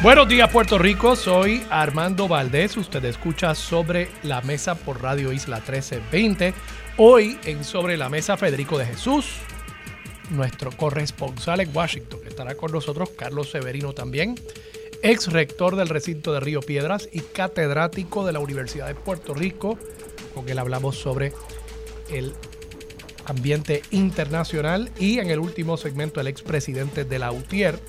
Buenos días Puerto Rico, soy Armando Valdés, usted escucha sobre la mesa por Radio Isla 1320. Hoy en Sobre la Mesa Federico de Jesús, nuestro corresponsal en Washington, estará con nosotros Carlos Severino también, ex rector del recinto de Río Piedras y catedrático de la Universidad de Puerto Rico, con él hablamos sobre el ambiente internacional y en el último segmento el expresidente de la UTIER,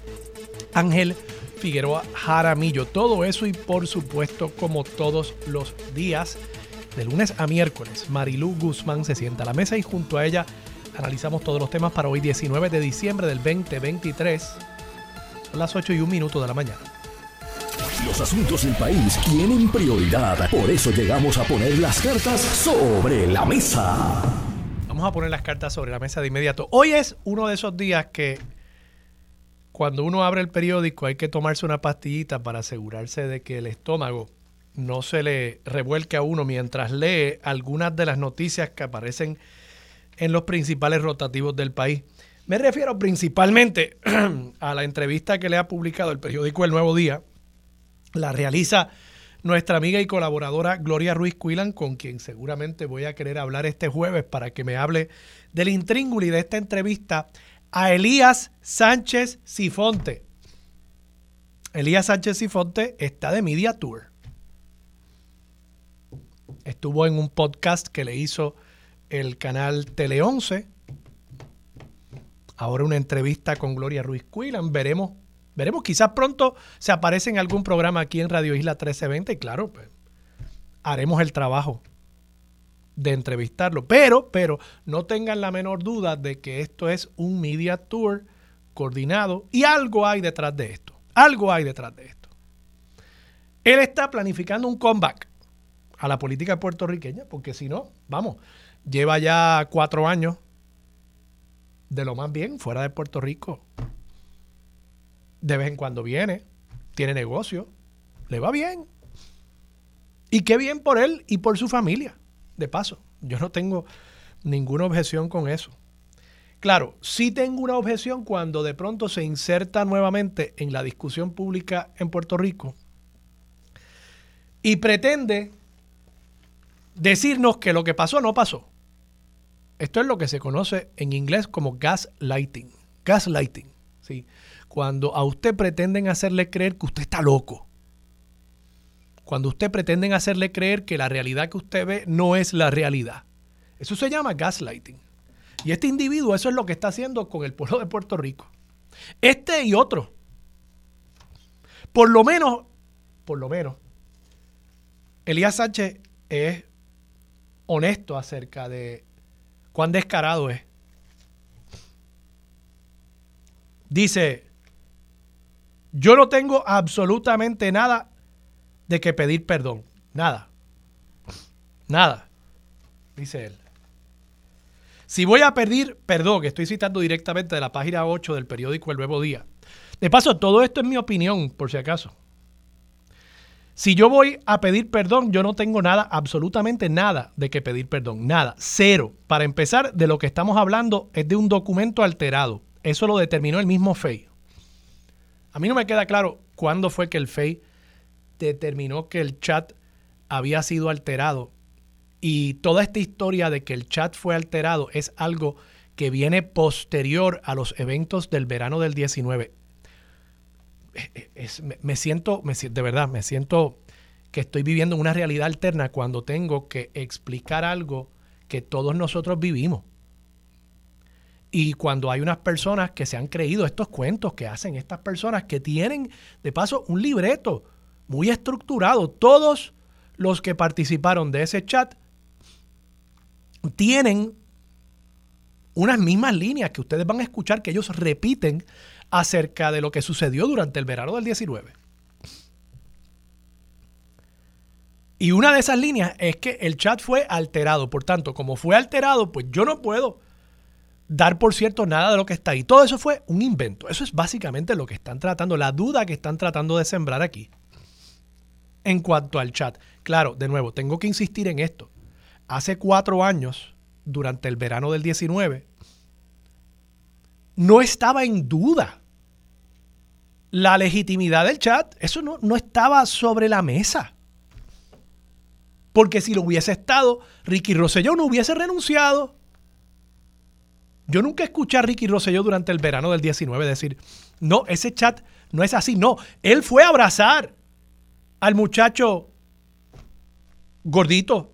Ángel Figueroa Jaramillo. Todo eso y por supuesto, como todos los días, de lunes a miércoles, Marilú Guzmán se sienta a la mesa y junto a ella analizamos todos los temas para hoy 19 de diciembre del 2023. Son las 8 y un minuto de la mañana. Los asuntos del país tienen prioridad. Por eso llegamos a poner las cartas sobre la mesa. Vamos a poner las cartas sobre la mesa de inmediato. Hoy es uno de esos días que cuando uno abre el periódico hay que tomarse una pastillita para asegurarse de que el estómago no se le revuelque a uno mientras lee algunas de las noticias que aparecen en los principales rotativos del país. Me refiero principalmente a la entrevista que le ha publicado el periódico El Nuevo Día. La realiza nuestra amiga y colaboradora Gloria Ruiz Cuilan, con quien seguramente voy a querer hablar este jueves para que me hable del intríngulo y de esta entrevista a Elías Sánchez Sifonte. Elías Sánchez Sifonte está de Media Tour. Estuvo en un podcast que le hizo el canal Tele 11. Ahora una entrevista con Gloria Ruiz Cuilan. Veremos, veremos. Quizás pronto se aparece en algún programa aquí en Radio Isla 1320. Y claro, pues, haremos el trabajo de entrevistarlo. Pero, pero no tengan la menor duda de que esto es un media tour coordinado y algo hay detrás de esto. Algo hay detrás de esto. Él está planificando un comeback a la política puertorriqueña, porque si no, vamos, lleva ya cuatro años de lo más bien fuera de Puerto Rico. De vez en cuando viene, tiene negocio, le va bien. Y qué bien por él y por su familia de paso. Yo no tengo ninguna objeción con eso. Claro, sí tengo una objeción cuando de pronto se inserta nuevamente en la discusión pública en Puerto Rico y pretende decirnos que lo que pasó no pasó. Esto es lo que se conoce en inglés como gaslighting. Gaslighting. ¿sí? Cuando a usted pretenden hacerle creer que usted está loco cuando usted pretenden hacerle creer que la realidad que usted ve no es la realidad. Eso se llama gaslighting. Y este individuo eso es lo que está haciendo con el pueblo de Puerto Rico. Este y otro. Por lo menos, por lo menos, Elías Sánchez es honesto acerca de cuán descarado es. Dice, yo no tengo absolutamente nada de que pedir perdón. Nada. Nada. Dice él. Si voy a pedir perdón, estoy citando directamente de la página 8 del periódico El Nuevo Día. De paso, todo esto es mi opinión, por si acaso. Si yo voy a pedir perdón, yo no tengo nada, absolutamente nada de que pedir perdón. Nada. Cero. Para empezar, de lo que estamos hablando es de un documento alterado. Eso lo determinó el mismo FEI. A mí no me queda claro cuándo fue que el FEI determinó que el chat había sido alterado. Y toda esta historia de que el chat fue alterado es algo que viene posterior a los eventos del verano del 19. me, siento, me, de verdad, me siento que estoy viviendo una realidad alterna cuando tengo que explicar algo que todos nosotros vivimos. Y cuando hay unas personas que se han creído estos cuentos que hacen estas personas que tienen, de paso, un libreto muy estructurado. Todos los que participaron de ese chat tienen unas mismas líneas que ustedes van a escuchar que ellos repiten acerca de lo que sucedió durante el verano del 19. Y una de esas líneas es que el chat fue alterado. Por tanto, como fue alterado, pues yo no puedo dar por cierto nada de lo que está ahí. Todo eso fue un invento. Eso es básicamente lo que están tratando, la duda que están tratando de sembrar aquí. En cuanto al chat, claro, de nuevo, tengo que insistir en esto. Hace cuatro años, durante el verano del 19, no estaba en duda la legitimidad del chat. Eso no, no estaba sobre la mesa. Porque si lo hubiese estado, Ricky Rosselló no hubiese renunciado. Yo nunca escuché a Ricky Rosselló durante el verano del 19 decir, no, ese chat no es así. No, él fue a abrazar al muchacho gordito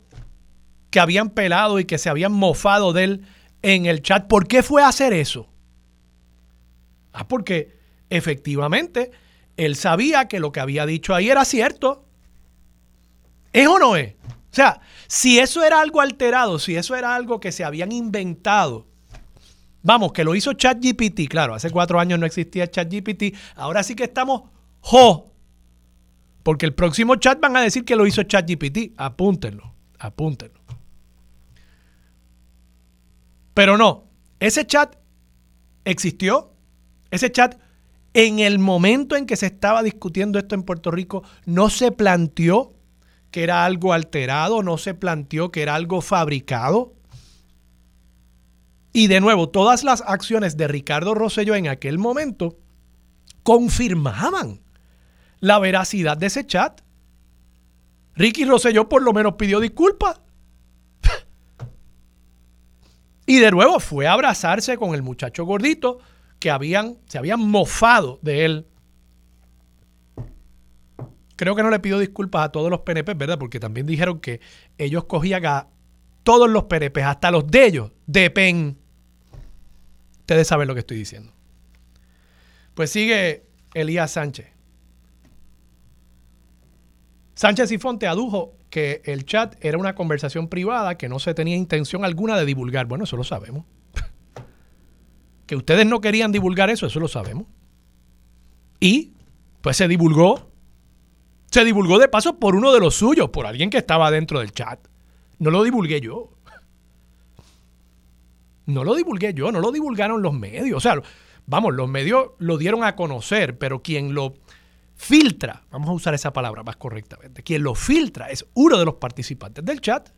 que habían pelado y que se habían mofado de él en el chat. ¿Por qué fue a hacer eso? Ah, porque efectivamente él sabía que lo que había dicho ahí era cierto. ¿Es o no es? O sea, si eso era algo alterado, si eso era algo que se habían inventado, vamos, que lo hizo ChatGPT, claro, hace cuatro años no existía ChatGPT, ahora sí que estamos jo, porque el próximo chat van a decir que lo hizo ChatGPT, apúntenlo, apúntenlo. Pero no, ese chat existió, ese chat en el momento en que se estaba discutiendo esto en Puerto Rico no se planteó que era algo alterado, no se planteó que era algo fabricado. Y de nuevo, todas las acciones de Ricardo Rosselló en aquel momento confirmaban la veracidad de ese chat. Ricky Rosselló por lo menos pidió disculpas. y de nuevo fue a abrazarse con el muchacho gordito que habían, se habían mofado de él creo que no le pido disculpas a todos los PNP, ¿verdad? Porque también dijeron que ellos cogían a todos los PNP, hasta los de ellos, de PEN. Ustedes saben lo que estoy diciendo. Pues sigue Elías Sánchez. Sánchez y Fonte adujo que el chat era una conversación privada que no se tenía intención alguna de divulgar. Bueno, eso lo sabemos. que ustedes no querían divulgar eso, eso lo sabemos. Y pues se divulgó se divulgó de paso por uno de los suyos, por alguien que estaba dentro del chat. No lo divulgué yo. No lo divulgué yo, no lo divulgaron los medios. O sea, vamos, los medios lo dieron a conocer, pero quien lo filtra, vamos a usar esa palabra más correctamente, quien lo filtra es uno de los participantes del chat.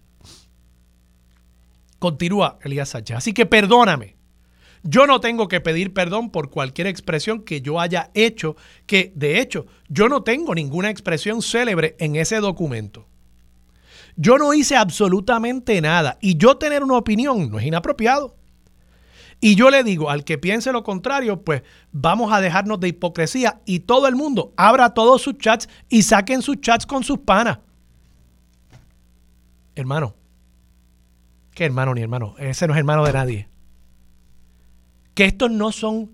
Continúa Elías Sánchez. Así que perdóname. Yo no tengo que pedir perdón por cualquier expresión que yo haya hecho, que de hecho yo no tengo ninguna expresión célebre en ese documento. Yo no hice absolutamente nada y yo tener una opinión no es inapropiado. Y yo le digo al que piense lo contrario, pues vamos a dejarnos de hipocresía y todo el mundo abra todos sus chats y saquen sus chats con sus panas. Hermano, ¿qué hermano ni hermano? Ese no es hermano de nadie que estos no son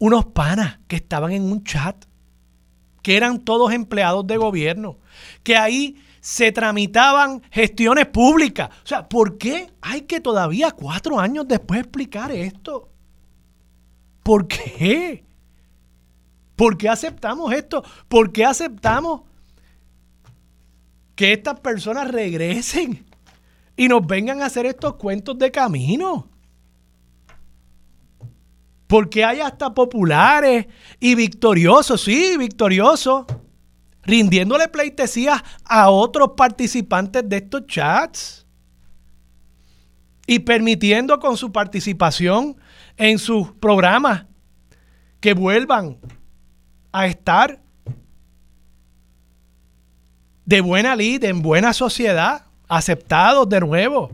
unos panas que estaban en un chat, que eran todos empleados de gobierno, que ahí se tramitaban gestiones públicas. O sea, ¿por qué hay que todavía cuatro años después explicar esto? ¿Por qué? ¿Por qué aceptamos esto? ¿Por qué aceptamos que estas personas regresen y nos vengan a hacer estos cuentos de camino? Porque hay hasta populares y victoriosos, sí, victoriosos, rindiéndole pleitesías a otros participantes de estos chats y permitiendo con su participación en sus programas que vuelvan a estar de buena lid, en buena sociedad, aceptados de nuevo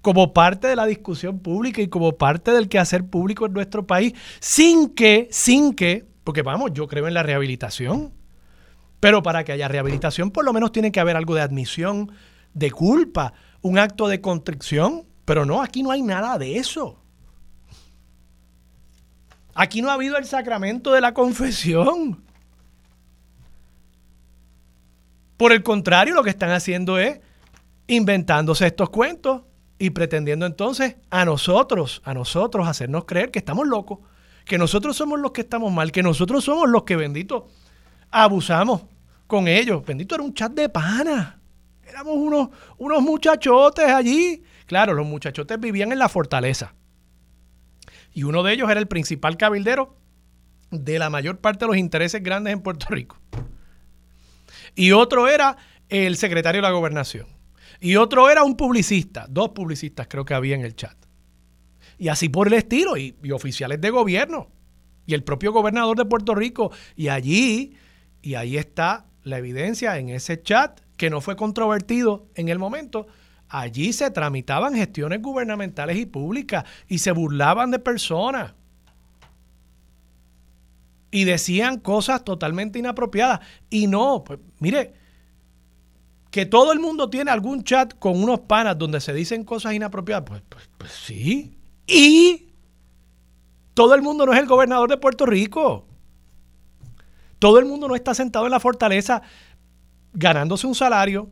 como parte de la discusión pública y como parte del quehacer público en nuestro país, sin que, sin que, porque vamos, yo creo en la rehabilitación, pero para que haya rehabilitación por lo menos tiene que haber algo de admisión de culpa, un acto de contrición, pero no, aquí no hay nada de eso. Aquí no ha habido el sacramento de la confesión. Por el contrario, lo que están haciendo es inventándose estos cuentos y pretendiendo entonces a nosotros, a nosotros hacernos creer que estamos locos, que nosotros somos los que estamos mal, que nosotros somos los que bendito abusamos con ellos. Bendito era un chat de pana. Éramos unos, unos muchachotes allí. Claro, los muchachotes vivían en la fortaleza. Y uno de ellos era el principal cabildero de la mayor parte de los intereses grandes en Puerto Rico. Y otro era el secretario de la gobernación. Y otro era un publicista. Dos publicistas creo que había en el chat. Y así por el estilo. Y, y oficiales de gobierno. Y el propio gobernador de Puerto Rico. Y allí, y ahí está la evidencia en ese chat que no fue controvertido en el momento. Allí se tramitaban gestiones gubernamentales y públicas y se burlaban de personas. Y decían cosas totalmente inapropiadas. Y no, pues mire, que todo el mundo tiene algún chat con unos panas donde se dicen cosas inapropiadas. Pues, pues, pues sí. Y todo el mundo no es el gobernador de Puerto Rico. Todo el mundo no está sentado en la fortaleza ganándose un salario,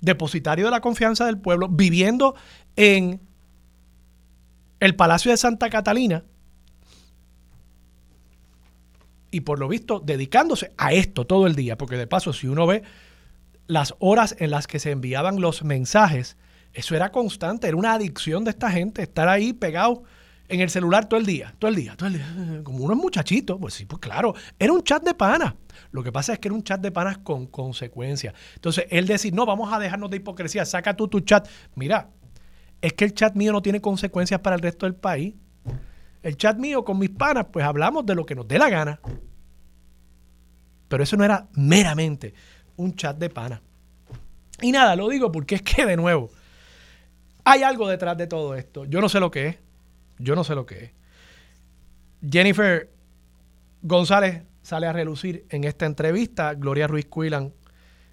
depositario de la confianza del pueblo, viviendo en el Palacio de Santa Catalina y por lo visto dedicándose a esto todo el día, porque de paso si uno ve las horas en las que se enviaban los mensajes, eso era constante, era una adicción de esta gente, estar ahí pegado en el celular todo el día, todo el día, todo el día, como unos muchachitos, pues sí, pues claro, era un chat de pana. Lo que pasa es que era un chat de panas con consecuencias. Entonces, él decir, no, vamos a dejarnos de hipocresía, saca tú tu chat. Mira, es que el chat mío no tiene consecuencias para el resto del país. El chat mío con mis panas, pues hablamos de lo que nos dé la gana. Pero eso no era meramente un chat de panas. Y nada, lo digo porque es que de nuevo, hay algo detrás de todo esto. Yo no sé lo que es. Yo no sé lo que es. Jennifer González sale a relucir en esta entrevista. Gloria Ruiz Cuilan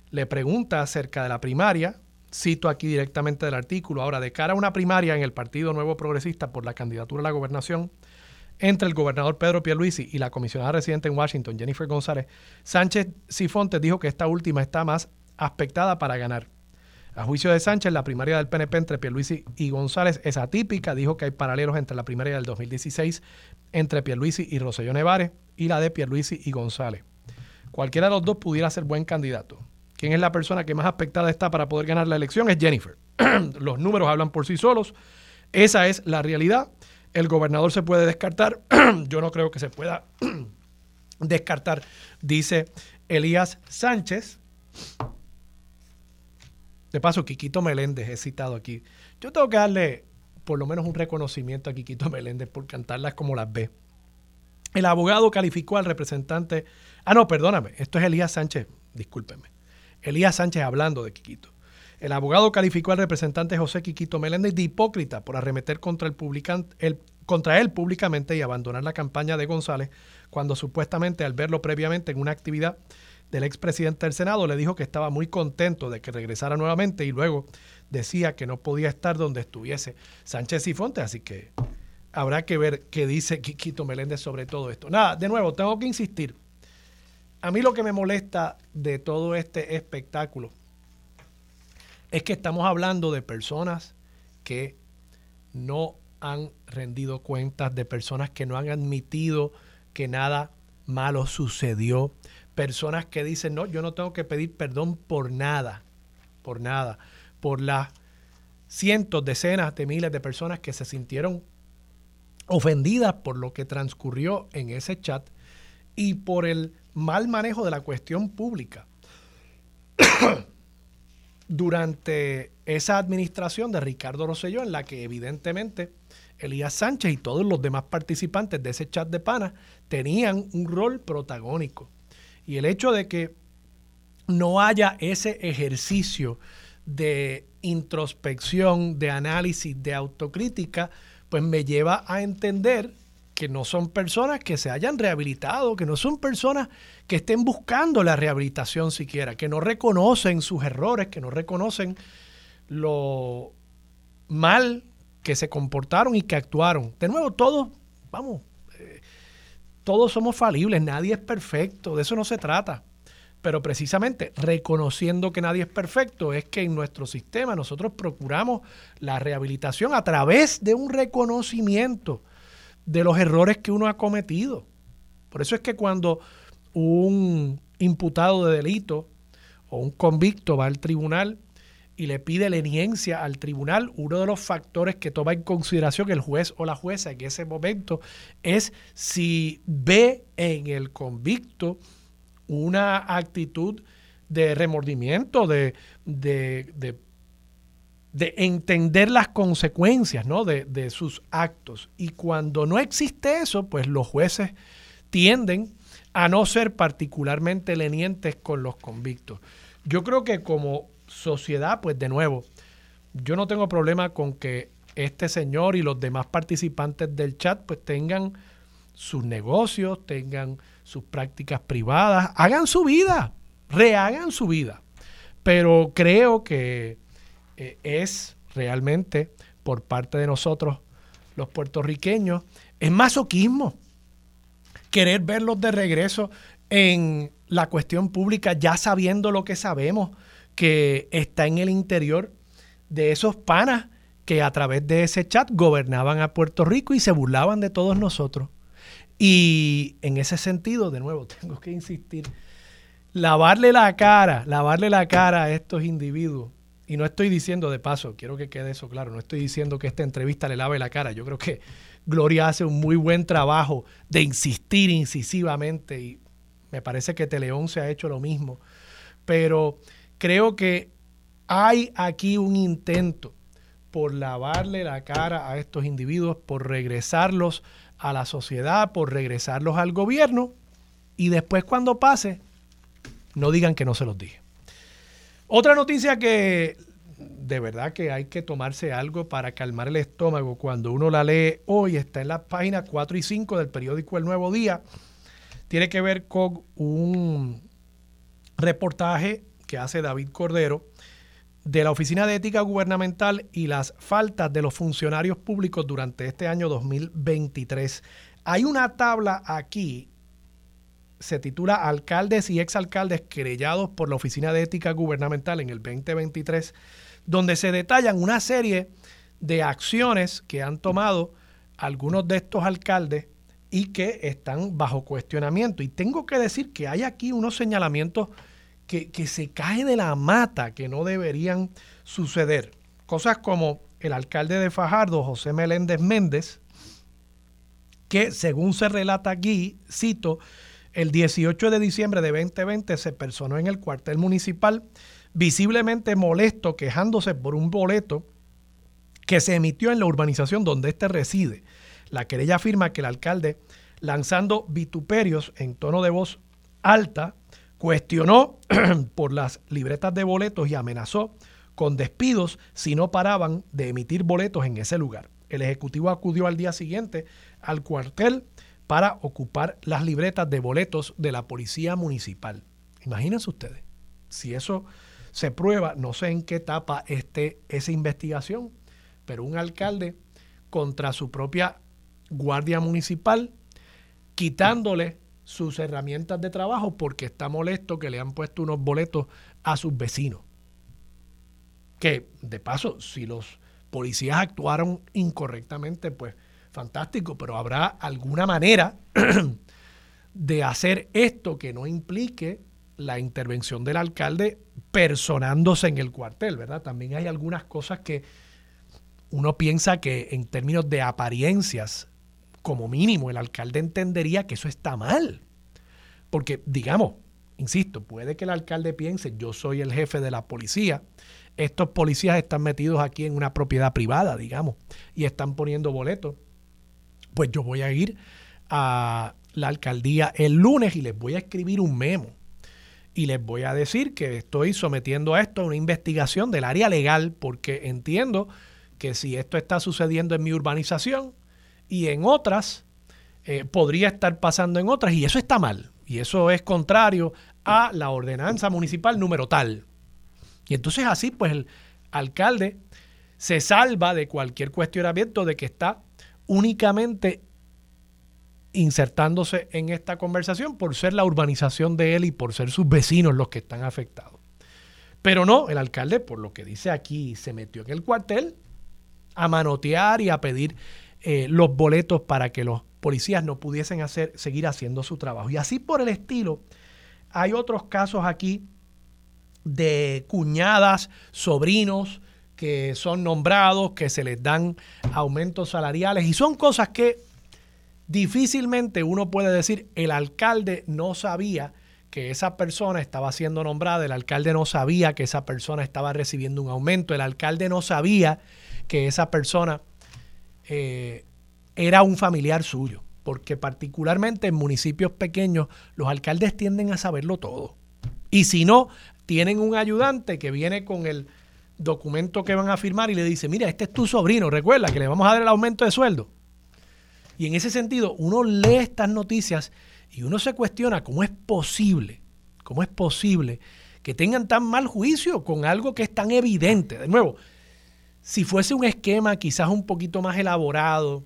le pregunta acerca de la primaria. Cito aquí directamente del artículo. Ahora, de cara a una primaria en el Partido Nuevo Progresista por la candidatura a la gobernación entre el gobernador Pedro Pierluisi y la comisionada residente en Washington, Jennifer González, Sánchez Sifontes dijo que esta última está más aspectada para ganar. A juicio de Sánchez, la primaria del PNP entre Pierluisi y González es atípica. Dijo que hay paralelos entre la primaria del 2016 entre Pierluisi y Roselló Nevares y la de Pierluisi y González. Cualquiera de los dos pudiera ser buen candidato. ¿Quién es la persona que más aspectada está para poder ganar la elección? Es Jennifer. los números hablan por sí solos. Esa es la realidad. El gobernador se puede descartar. Yo no creo que se pueda descartar, dice Elías Sánchez. De paso, Quiquito Meléndez he citado aquí. Yo tengo que darle por lo menos un reconocimiento a Quiquito Meléndez por cantarlas como las ve. El abogado calificó al representante. Ah, no, perdóname. Esto es Elías Sánchez. Discúlpenme. Elías Sánchez hablando de Quiquito. El abogado calificó al representante José Quiquito Meléndez de hipócrita por arremeter contra, el el, contra él públicamente y abandonar la campaña de González cuando supuestamente al verlo previamente en una actividad del expresidente del Senado, le dijo que estaba muy contento de que regresara nuevamente y luego decía que no podía estar donde estuviese Sánchez y Fonte, así que habrá que ver qué dice Quiquito Meléndez sobre todo esto. Nada, de nuevo, tengo que insistir. A mí lo que me molesta de todo este espectáculo es que estamos hablando de personas que no han rendido cuentas, de personas que no han admitido que nada malo sucedió, personas que dicen, no, yo no tengo que pedir perdón por nada, por nada, por las cientos, decenas de miles de personas que se sintieron ofendidas por lo que transcurrió en ese chat y por el mal manejo de la cuestión pública durante esa administración de Ricardo Rosselló, en la que evidentemente Elías Sánchez y todos los demás participantes de ese chat de pana tenían un rol protagónico. Y el hecho de que no haya ese ejercicio de introspección, de análisis, de autocrítica, pues me lleva a entender que no son personas que se hayan rehabilitado, que no son personas que estén buscando la rehabilitación siquiera, que no reconocen sus errores, que no reconocen lo mal que se comportaron y que actuaron. De nuevo, todos, vamos, todos somos falibles, nadie es perfecto, de eso no se trata. pero precisamente reconociendo que nadie es perfecto, es que en nuestro sistema nosotros procuramos la rehabilitación a través de un reconocimiento de los errores que uno ha cometido. Por eso es que cuando un imputado de delito o un convicto va al tribunal y le pide leniencia al tribunal, uno de los factores que toma en consideración el juez o la jueza en ese momento es si ve en el convicto una actitud de remordimiento, de, de, entender las consecuencias ¿no? de, de sus actos. Y cuando no existe eso, pues los jueces tienden a no ser particularmente lenientes con los convictos. Yo creo que como sociedad, pues de nuevo, yo no tengo problema con que este señor y los demás participantes del chat pues tengan sus negocios, tengan sus prácticas privadas, hagan su vida, rehagan su vida. Pero creo que eh, es realmente por parte de nosotros, los puertorriqueños, es masoquismo querer verlos de regreso en la cuestión pública, ya sabiendo lo que sabemos, que está en el interior de esos panas que a través de ese chat gobernaban a Puerto Rico y se burlaban de todos nosotros. Y en ese sentido, de nuevo, tengo que insistir, lavarle la cara, lavarle la cara a estos individuos. Y no estoy diciendo de paso, quiero que quede eso claro, no estoy diciendo que esta entrevista le lave la cara. Yo creo que Gloria hace un muy buen trabajo de insistir incisivamente y me parece que Teleón se ha hecho lo mismo. Pero creo que hay aquí un intento por lavarle la cara a estos individuos, por regresarlos a la sociedad, por regresarlos al gobierno y después cuando pase, no digan que no se los dije. Otra noticia que de verdad que hay que tomarse algo para calmar el estómago cuando uno la lee hoy, está en las páginas 4 y 5 del periódico El Nuevo Día, tiene que ver con un reportaje que hace David Cordero de la Oficina de Ética Gubernamental y las faltas de los funcionarios públicos durante este año 2023. Hay una tabla aquí, se titula Alcaldes y exalcaldes querellados por la Oficina de Ética Gubernamental en el 2023 donde se detallan una serie de acciones que han tomado algunos de estos alcaldes y que están bajo cuestionamiento. Y tengo que decir que hay aquí unos señalamientos que, se caen de la mata que no deberían suceder. Cosas como el alcalde de Fajardo, José Meléndez Méndez, que según se relata aquí, cito, el 18 de diciembre de 2020 se personó en el cuartel municipal visiblemente molesto, quejándose por un boleto que se emitió en la urbanización donde éste reside. La querella afirma que el alcalde, lanzando vituperios en tono de voz alta, cuestionó por las libretas de boletos y amenazó con despidos si no paraban de emitir boletos en ese lugar. El Ejecutivo acudió al día siguiente al cuartel para ocupar las libretas de boletos de la Policía Municipal. Imagínense ustedes, si eso se prueba, no sé en qué etapa esté esa investigación, pero un alcalde contra su propia guardia municipal, quitándole sus herramientas de trabajo porque está molesto que le han puesto unos boletos a sus vecinos. Que, de paso, si los policías actuaron incorrectamente, pues fantástico, pero habrá alguna manera de hacer esto que no implique la intervención del alcalde personándose en el cuartel, ¿verdad? También hay algunas cosas que uno piensa que en términos de apariencias, como mínimo, el alcalde entendería que eso está mal. Porque, digamos, insisto, puede que el alcalde piense, yo soy el jefe de la policía, estos policías están metidos aquí en una propiedad privada, digamos, y están poniendo boletos, pues yo voy a ir a la alcaldía el lunes y les voy a escribir un memo y les voy a decir que estoy sometiendo a esto a una investigación del área legal porque entiendo que si esto está sucediendo en mi urbanización y en otras, eh, podría estar pasando en otras y eso está mal y eso es contrario a la ordenanza municipal número tal. Y entonces así pues el alcalde se salva de cualquier cuestionamiento de que está únicamente insertándose en esta conversación por ser la urbanización de él y por ser sus vecinos los que están afectados. Pero no, el alcalde, por lo que dice aquí, se metió en el cuartel a manotear y a pedir eh, los boletos para que los policías no pudiesen hacer, seguir haciendo su trabajo. Y así por el estilo, hay otros casos aquí de cuñadas, sobrinos que son nombrados, que se les dan aumentos salariales y son cosas que difícilmente uno puede decir el alcalde no sabía que esa persona estaba siendo nombrada, el alcalde no sabía que esa persona estaba recibiendo un aumento, el alcalde no sabía que esa persona eh, era un familiar suyo, porque particularmente en municipios pequeños los alcaldes tienden a saberlo todo. Y si no, tienen un ayudante que viene con el documento que van a firmar y le dice, mira, este es tu sobrino, recuerda que le vamos a dar el aumento de sueldo. Y en ese sentido, uno lee estas noticias y uno se cuestiona cómo es posible, cómo es posible que tengan tan mal juicio con algo que es tan evidente. De nuevo, si fuese un esquema quizás un poquito más elaborado,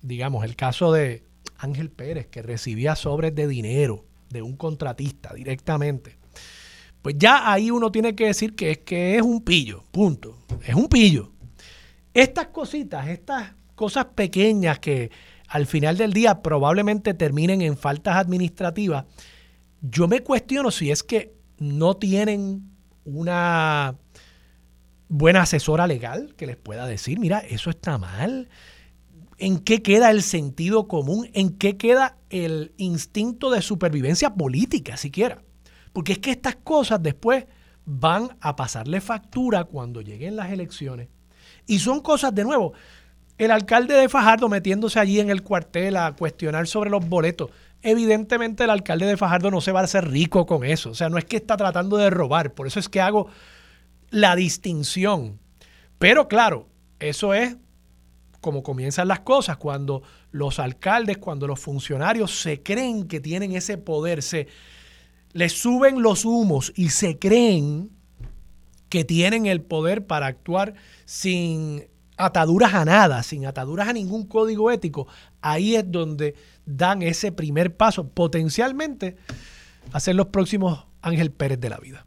digamos, el caso de Ángel Pérez, que recibía sobres de dinero de un contratista directamente, pues ya ahí uno tiene que decir que es que es un pillo, punto. Es un pillo. Estas cositas, estas cosas pequeñas que al final del día probablemente terminen en faltas administrativas, yo me cuestiono si es que no tienen una buena asesora legal que les pueda decir, mira, eso está mal. ¿En qué queda el sentido común? ¿En qué queda el instinto de supervivencia política siquiera? Porque es que estas cosas después van a pasarle factura cuando lleguen las elecciones. Y son cosas, de nuevo, el alcalde de Fajardo metiéndose allí en el cuartel a cuestionar sobre los boletos. Evidentemente el alcalde de Fajardo no se va a hacer rico con eso. O sea, no es que está tratando de robar. Por eso es que hago la distinción. Pero claro, eso es como comienzan las cosas, cuando los alcaldes, cuando los funcionarios se creen que tienen ese poder, se les suben los humos y se creen que tienen el poder para actuar sin ataduras a nada, sin ataduras a ningún código ético, ahí es donde dan ese primer paso, potencialmente a ser los próximos Ángel Pérez de la vida.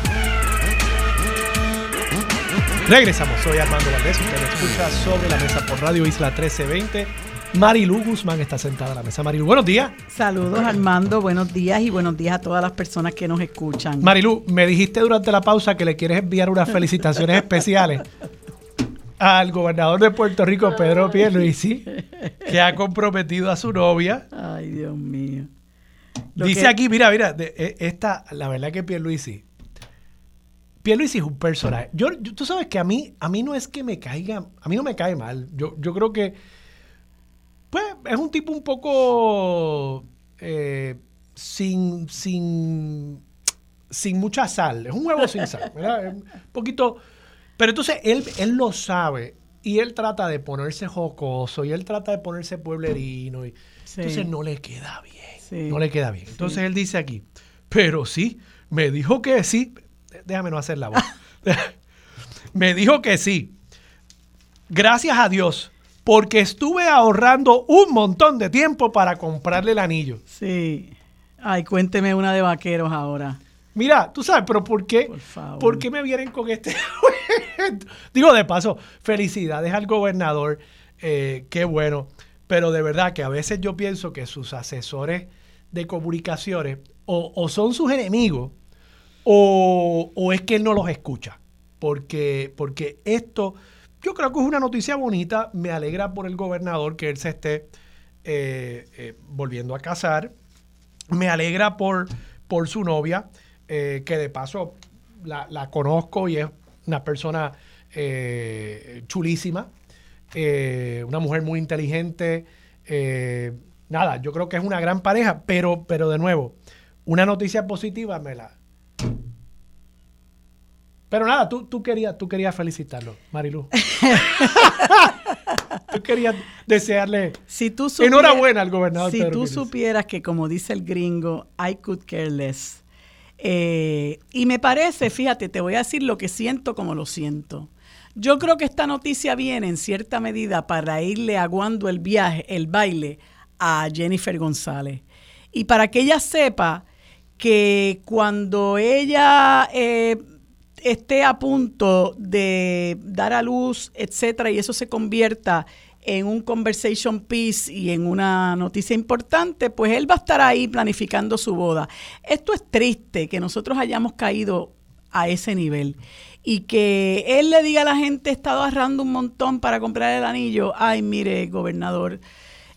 Regresamos, soy Armando Valdés, usted escucha Sobre la Mesa por Radio Isla 1320. Marilu Guzmán está sentada a la mesa. Marilu, buenos días. Saludos Armando, buenos días y buenos días a todas las personas que nos escuchan. Marilu, me dijiste durante la pausa que le quieres enviar unas felicitaciones especiales al gobernador de Puerto Rico, Pedro Pierluisi, que ha comprometido a su novia. Ay, Dios mío. Dice aquí, mira, mira, e, esta, la verdad que Pierluisi, Pierluisi es un personaje. Yo, tú sabes que a mí, a mí no es que me caiga, a mí no me cae mal. Yo, yo creo que, pues, es un tipo un poco eh, sin, sin, sin mucha sal. Es un huevo sin sal, ¿verdad? Un poquito pero entonces él, él lo sabe y él trata de ponerse jocoso y él trata de ponerse pueblerino. Y, Entonces no le queda bien. No le queda bien. Entonces él dice aquí, pero sí, me dijo que sí. Déjame no hacer la voz. me dijo que sí. Gracias a Dios, porque estuve ahorrando un montón de tiempo para comprarle el anillo. Sí. Ay, cuénteme una de vaqueros ahora. Mira, tú sabes, pero ¿por qué? Por, qué me vienen con este Digo, de paso, felicidades al gobernador, eh, qué bueno. Pero de verdad que a veces yo pienso que sus asesores de comunicaciones o, son sus enemigos o, es que él no los escucha. Porque, porque esto, yo creo que es una noticia bonita. Me alegra por el gobernador que él se esté eh, eh, volviendo a casar. Me alegra por, por su novia. Eh, que de paso la, conozco y es una persona chulísima, una mujer muy inteligente, nada, yo creo que es una gran pareja, pero, pero de nuevo, una noticia positiva me la... Pero nada, tú, tú, querías, tú querías felicitarlo, Marilu. tú querías desearle si tú enhorabuena al gobernador. Si tú supieras que, como dice el gringo, I could care less. Eh, y me parece, fíjate, te voy a decir lo que siento como lo siento. Yo creo que esta noticia viene en cierta medida para irle aguando el viaje, el baile a Jennifer González. Y para que ella sepa que cuando ella eh, esté a punto de dar a luz, etcétera, y eso se convierta en un conversation piece y en una noticia importante, pues él va a estar ahí planificando su boda. Esto es triste que nosotros hayamos caído a ese nivel y que él le diga a la gente, he estado ahorrando un montón para comprar el anillo, ay, mire, gobernador,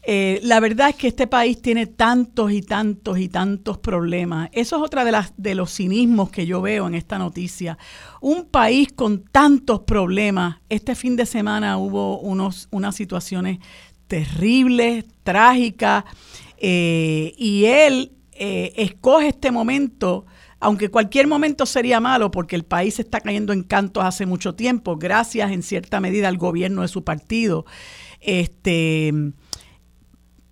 eh, la verdad es que este país tiene tantos y tantos y tantos problemas. Eso es otra de, las, de los cinismos que yo veo en esta noticia. Un país con tantos problemas. Este fin de semana hubo unos, unas situaciones terribles, trágicas, eh, y él eh, escoge este momento aunque cualquier momento sería malo porque el país está cayendo en cantos hace mucho tiempo, gracias en cierta medida al gobierno de su partido. Este,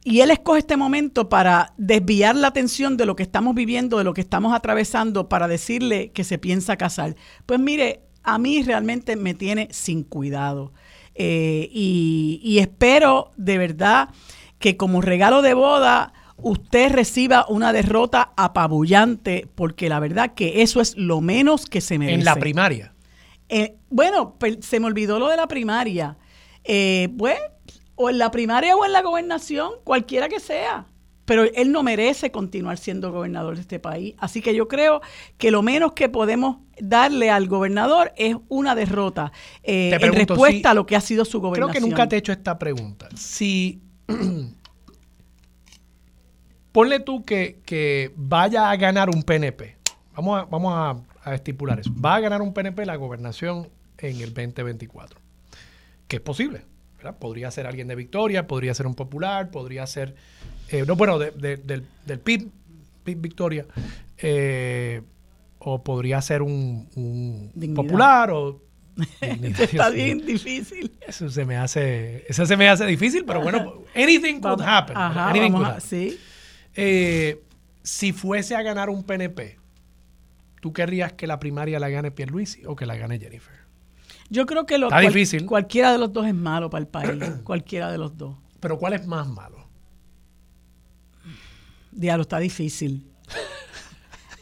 y él escoge este momento para desviar la atención de lo que estamos viviendo, de lo que estamos atravesando, para decirle que se piensa casar. Pues mire, a mí realmente me tiene sin cuidado. Eh, y, espero de verdad que como regalo de boda usted reciba una derrota apabullante, porque la verdad que eso es lo menos que se merece. En la primaria. Eh, bueno, se me olvidó lo de la primaria. Eh, pues o en la primaria o en la gobernación, cualquiera que sea. Pero él no merece continuar siendo gobernador de este país. Así que yo creo que lo menos que podemos darle al gobernador es una derrota eh, en respuesta a lo que ha sido su gobernación. Creo que nunca te he hecho esta pregunta. Si ponle tú que, vaya a ganar un PNP. Vamos, a, vamos a, a, estipular eso. Va a ganar un PNP la gobernación en el 2024. Que es posible. Podría ser alguien de Victoria, podría ser un popular, podría ser, eh, no, bueno, del, del PIB, Victoria, eh, o podría ser un, popular o Está bien difícil. Eso se me hace, eso se me hace difícil, pero bueno, anything could happen. ¿sí? Eh, si fuese a ganar un PNP, ¿tú querrías que la primaria la gane Pierluisi o que la gane Jennifer? Yo creo que lo, cualquiera de los dos es malo para el país. cualquiera de los dos. Pero ¿cuál es más malo? Diablo, está difícil.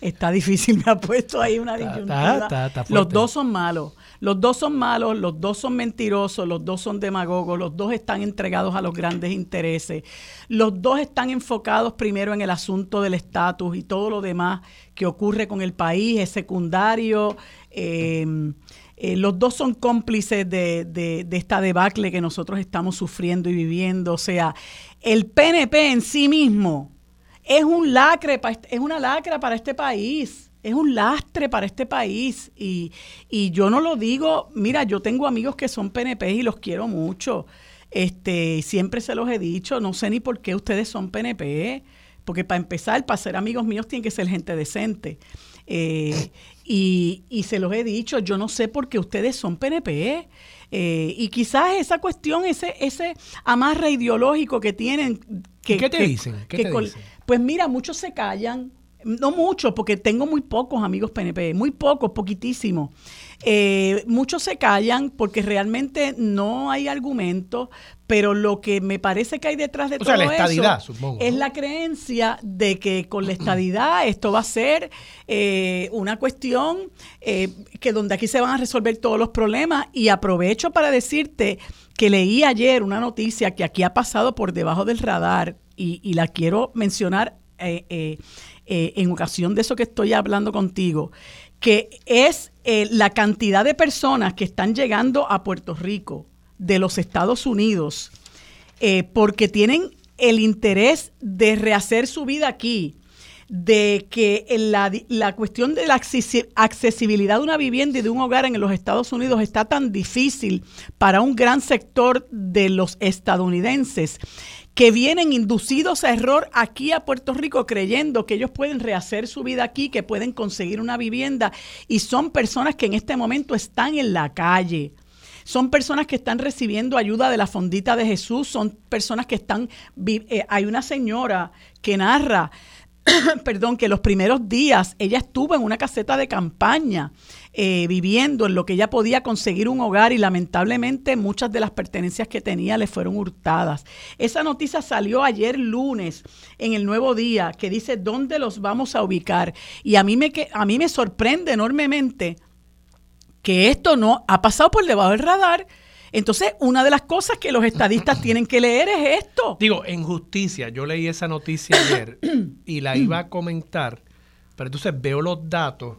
está difícil, me ha puesto ahí una disyuntiva. los dos son malos. Los dos son malos, los dos son mentirosos, los dos son demagogos, los dos están entregados a los grandes intereses. Los dos están enfocados primero en el asunto del estatus y todo lo demás que ocurre con el país es secundario. Eh, eh, los dos son cómplices de, esta debacle que nosotros estamos sufriendo y viviendo. O sea, el PNP en sí mismo es un lacre, es una lacra para este país. Es un lastre para este país. Y, y yo no lo digo, mira, yo tengo amigos que son PNP y los quiero mucho. Este, siempre se los he dicho, no sé ni por qué ustedes son PNP, porque para empezar, para ser amigos míos tienen que ser gente decente. Eh, y, y, se los he dicho, yo no sé por qué ustedes son PNP. Eh, y quizás esa cuestión, ese, ese amarre ideológico que tienen. Que, ¿Qué te dicen? Pues mira, muchos se callan, no muchos, porque tengo muy pocos amigos PNP, muy pocos, poquitísimos. Eh, muchos se callan porque realmente no hay argumentos, pero lo que me parece que hay detrás de todo eso es la creencia de que con la estadidad esto va a ser eh, una cuestión eh, que donde aquí se van a resolver todos los problemas. Y aprovecho para decirte que leí ayer una noticia que aquí ha pasado por debajo del radar y, la quiero mencionar en ocasión de eso que estoy hablando contigo, que es eh, la cantidad de personas que están llegando a Puerto Rico de los Estados Unidos eh, porque tienen el interés de rehacer su vida aquí, de que la, la, cuestión de la accesibilidad de una vivienda y de un hogar en los Estados Unidos está tan difícil para un gran sector de los estadounidenses que vienen inducidos a error aquí a Puerto Rico creyendo que ellos pueden rehacer su vida aquí, que pueden conseguir una vivienda y son personas que en este momento están en la calle. Son personas que están recibiendo ayuda de la fondita de Jesús, son personas que están... Eh, hay una señora que narra perdón, que los primeros días ella estuvo en una caseta de campaña eh, viviendo en lo que ella podía conseguir un hogar y lamentablemente muchas de las pertenencias que tenía le fueron hurtadas. Esa noticia salió ayer lunes en el Nuevo Día que dice dónde los vamos a ubicar y a mí me, a mí me sorprende enormemente que esto no ha pasado por debajo del radar entonces, una de las cosas que los estadistas tienen que leer es esto. Digo, en justicia, yo leí esa noticia ayer y la iba a comentar, pero entonces veo los datos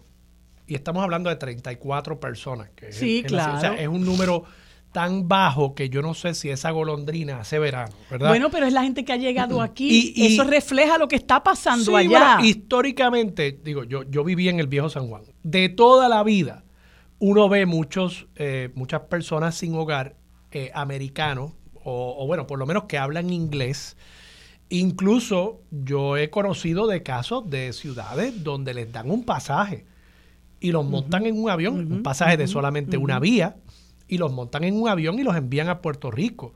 y estamos hablando de 34 personas. Que sí, claro. o sea, es un número tan bajo que yo no sé si esa golondrina hace verano, ¿verdad? Bueno, pero es la gente que ha llegado aquí. Y, Eso refleja lo que está pasando allá. históricamente, digo, yo, yo viví en el viejo San Juan. De toda la vida, uno ve muchos, eh, muchas personas sin hogar eh, americanos, o, bueno, por lo menos que hablan inglés. Incluso yo he conocido de casos de ciudades donde les dan un pasaje y los montan en un avión, un pasaje de solamente una vía, y los montan en un avión y los envían a Puerto Rico.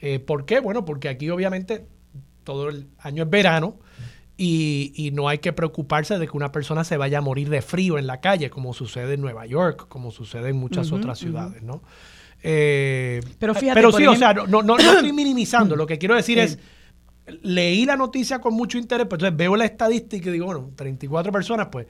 Eh, ¿Por qué? Bueno, porque aquí obviamente todo el año es verano y, no hay que preocuparse de que una persona se vaya a morir de frío en la calle, como sucede en Nueva York, como sucede en muchas otras ciudades, ¿no? Eh, pero fíjate, pero sí, o sea, no, no, estoy minimizando. Lo que quiero decir es, leí la noticia con mucho interés, pues entonces veo la estadística y digo, bueno, 34 personas, pues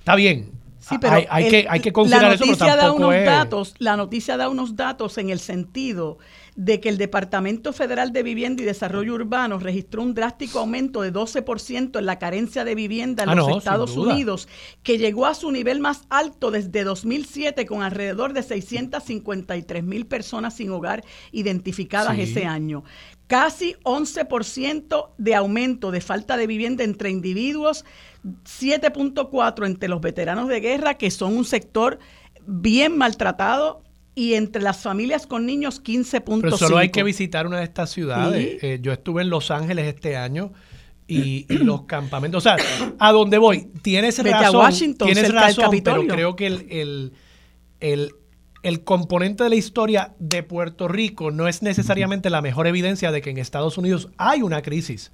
está bien. Sí, pero hay, que, hay que considerar la noticia da unos datos, la noticia da unos datos en el sentido de que el Departamento Federal de Vivienda y Desarrollo Urbano registró un drástico aumento de 12% en la carencia de vivienda en ah, los Estados Unidos, que llegó a su nivel más alto desde 2007 con alrededor de 653 mil personas sin hogar identificadas ese año. Casi 11% de aumento de falta de vivienda entre individuos, 7.4 entre los veteranos de guerra, que son un sector bien maltratado y entre las familias con niños 15.5. Pero solo hay que visitar una de estas ciudades. Eh, yo estuve en Los Ángeles este año y, los campamentos, o sea, a dónde voy, tienes razón, Washington, tienes razón, pero creo que el, el, el, componente de la historia de Puerto Rico no es necesariamente la mejor evidencia de que en Estados Unidos hay una crisis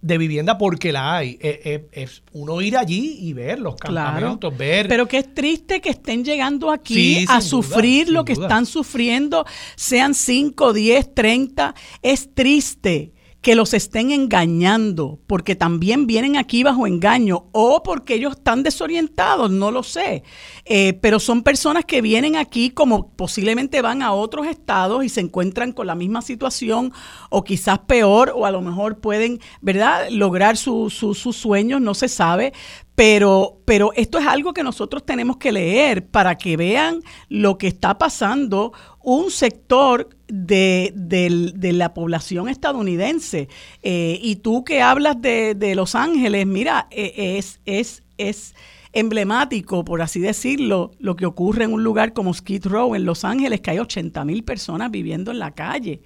de vivienda porque la hay. Eh, eh, es uno ir allí y ver los campamentos, ver. Pero que es triste que estén llegando aquí a sufrir lo que están sufriendo, sean 5, 10, 30. Es triste que los estén engañando, porque también vienen aquí bajo engaño, o porque ellos están desorientados, no lo sé. Eh, pero son personas que vienen aquí como posiblemente van a otros estados y se encuentran con la misma situación, o quizás peor, o a lo mejor pueden, ¿verdad?, lograr sus sueños, no se sabe. Pero, pero esto es algo que nosotros tenemos que leer para que vean lo que está pasando un sector de, la población estadounidense. Eh, y tú que hablas de, Los Ángeles, mira, e, es, es, es emblemático, por así decirlo, lo que ocurre en un lugar como Skid Row en Los Ángeles, que hay 80 mil personas viviendo en la calle.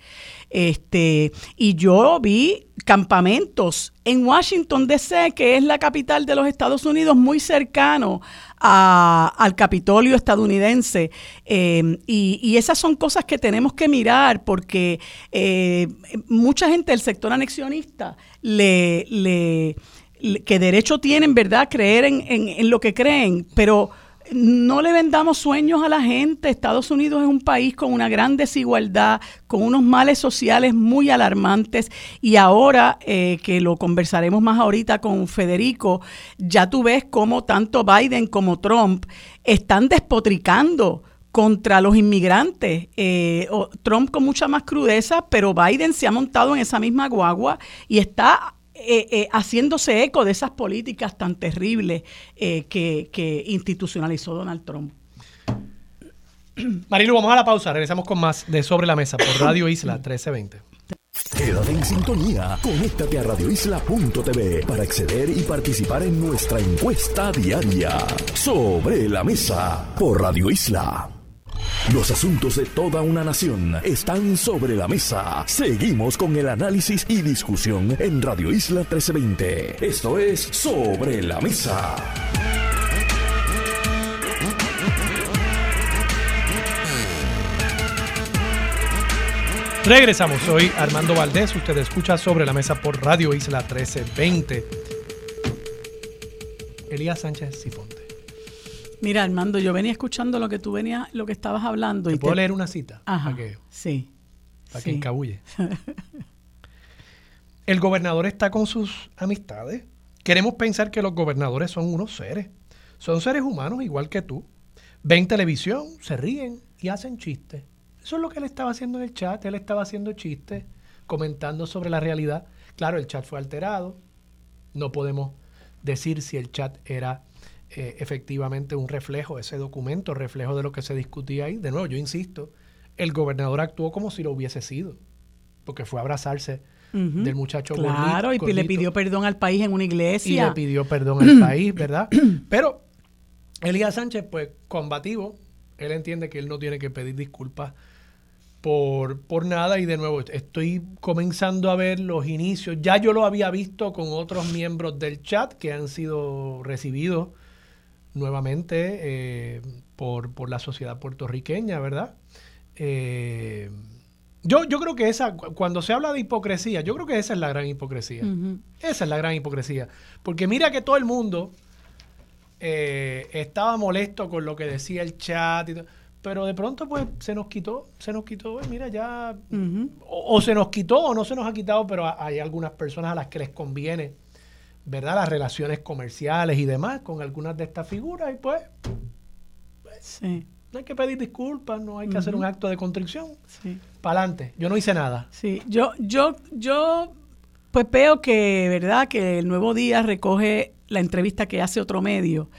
Este, y yo vi campamentos en Washington DC, que es la capital de los Estados Unidos, muy cercano al Capitolio estadounidense. Em, y, esas son cosas que tenemos que mirar porque eh, mucha gente del sector anexionista le, le, que derecho tienen, ¿verdad?, creer en, en lo que creen, pero no le vendamos sueños a la gente. Estados Unidos es un país con una gran desigualdad, con unos males sociales muy alarmantes y ahora eh, que lo conversaremos más ahorita con Federico, ya tú ves cómo tanto Biden como Trump están despotricando contra los inmigrantes. Eh, Trump con mucha más crudeza, pero Biden se ha montado en esa misma guagua y está eh, eh, haciéndose eco de esas políticas tan terribles eh, que, institucionalizó Donald Trump. Marilu, vamos a la pausa. Regresamos con más de Sobre la Mesa por Radio Isla 1320. Quédate en sintonía. Conéctate a radioisla.tv para acceder y participar en nuestra encuesta diaria. Sobre la Mesa por Radio Isla. Los asuntos de toda una nación están sobre la mesa. Seguimos con el análisis y discusión en Radio Isla 1320. Esto es Sobre la Mesa. Regresamos, soy Armando Valdés, usted escucha sobre la mesa por Radio Isla 1320. Elías Sánchez Sifonte. Mira, Armando, yo venía escuchando lo que tú venías, lo que estabas hablando. ¿Te y puedo leer una cita? Ajá, Para que, sí. para sí. que encabulle. El gobernador está con sus amistades. Queremos pensar que los gobernadores son unos seres. Son seres humanos igual que tú. Ven televisión, se ríen y hacen chistes. Eso es lo que él estaba haciendo en el chat. Él estaba haciendo chistes, comentando sobre la realidad. Claro, el chat fue alterado. No podemos decir si el chat era eh, efectivamente un reflejo, ese documento, reflejo de lo que se discutía ahí. De nuevo, yo insisto, el gobernador actuó como si lo hubiese sido, porque fue a abrazarse del muchacho Claro, gordito- y le pidió perdón al país en una y iglesia. le pidió perdón al país, ¿verdad? Pero Elías Sánchez, pues combativo, él entiende que él no tiene que pedir disculpas por, por nada y de nuevo estoy comenzando a ver los inicios, ya yo lo había visto con otros miembros del chat que han sido recibidos nuevamente eh, por, por la sociedad puertorriqueña, ¿verdad? Eh, yo, yo creo que esa, cu- cuando se habla de hipocresía, yo creo que esa es la gran hipocresía. Esa es la gran hipocresía. Porque mira que todo el mundo eh, estaba molesto con lo que decía el chat, y todo, pero de pronto pues se nos quitó, se nos quitó, eh, mira ya, o, o se nos quitó o no se nos ha quitado, pero ha- hay algunas personas a las que les conviene, ¿verdad? Las relaciones comerciales y demás con algunas de estas figuras y pues Sí, no hay que pedir disculpas, no hay que hacer un acto de contrición. sí. Para adelante, yo no hice nada. Sí, yo, yo, yo, pues veo que, ¿verdad? Que el Nuevo Día recoge la entrevista que hace otro medio,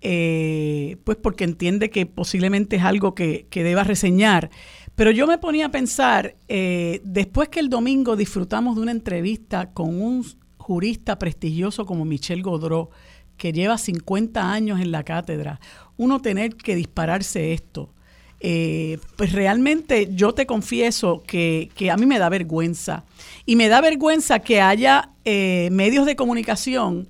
eh, pues porque entiende que posiblemente es algo que, que deba reseñar. Pero yo me ponía a pensar, eh, después que el domingo disfrutamos de una entrevista con un jurista prestigioso como Michel Godreau, que lleva 50 años en la cátedra, uno tener que dispararse esto. Eh, pues realmente yo te confieso que, que a mí me da vergüenza. Y me da vergüenza que haya eh, medios de comunicación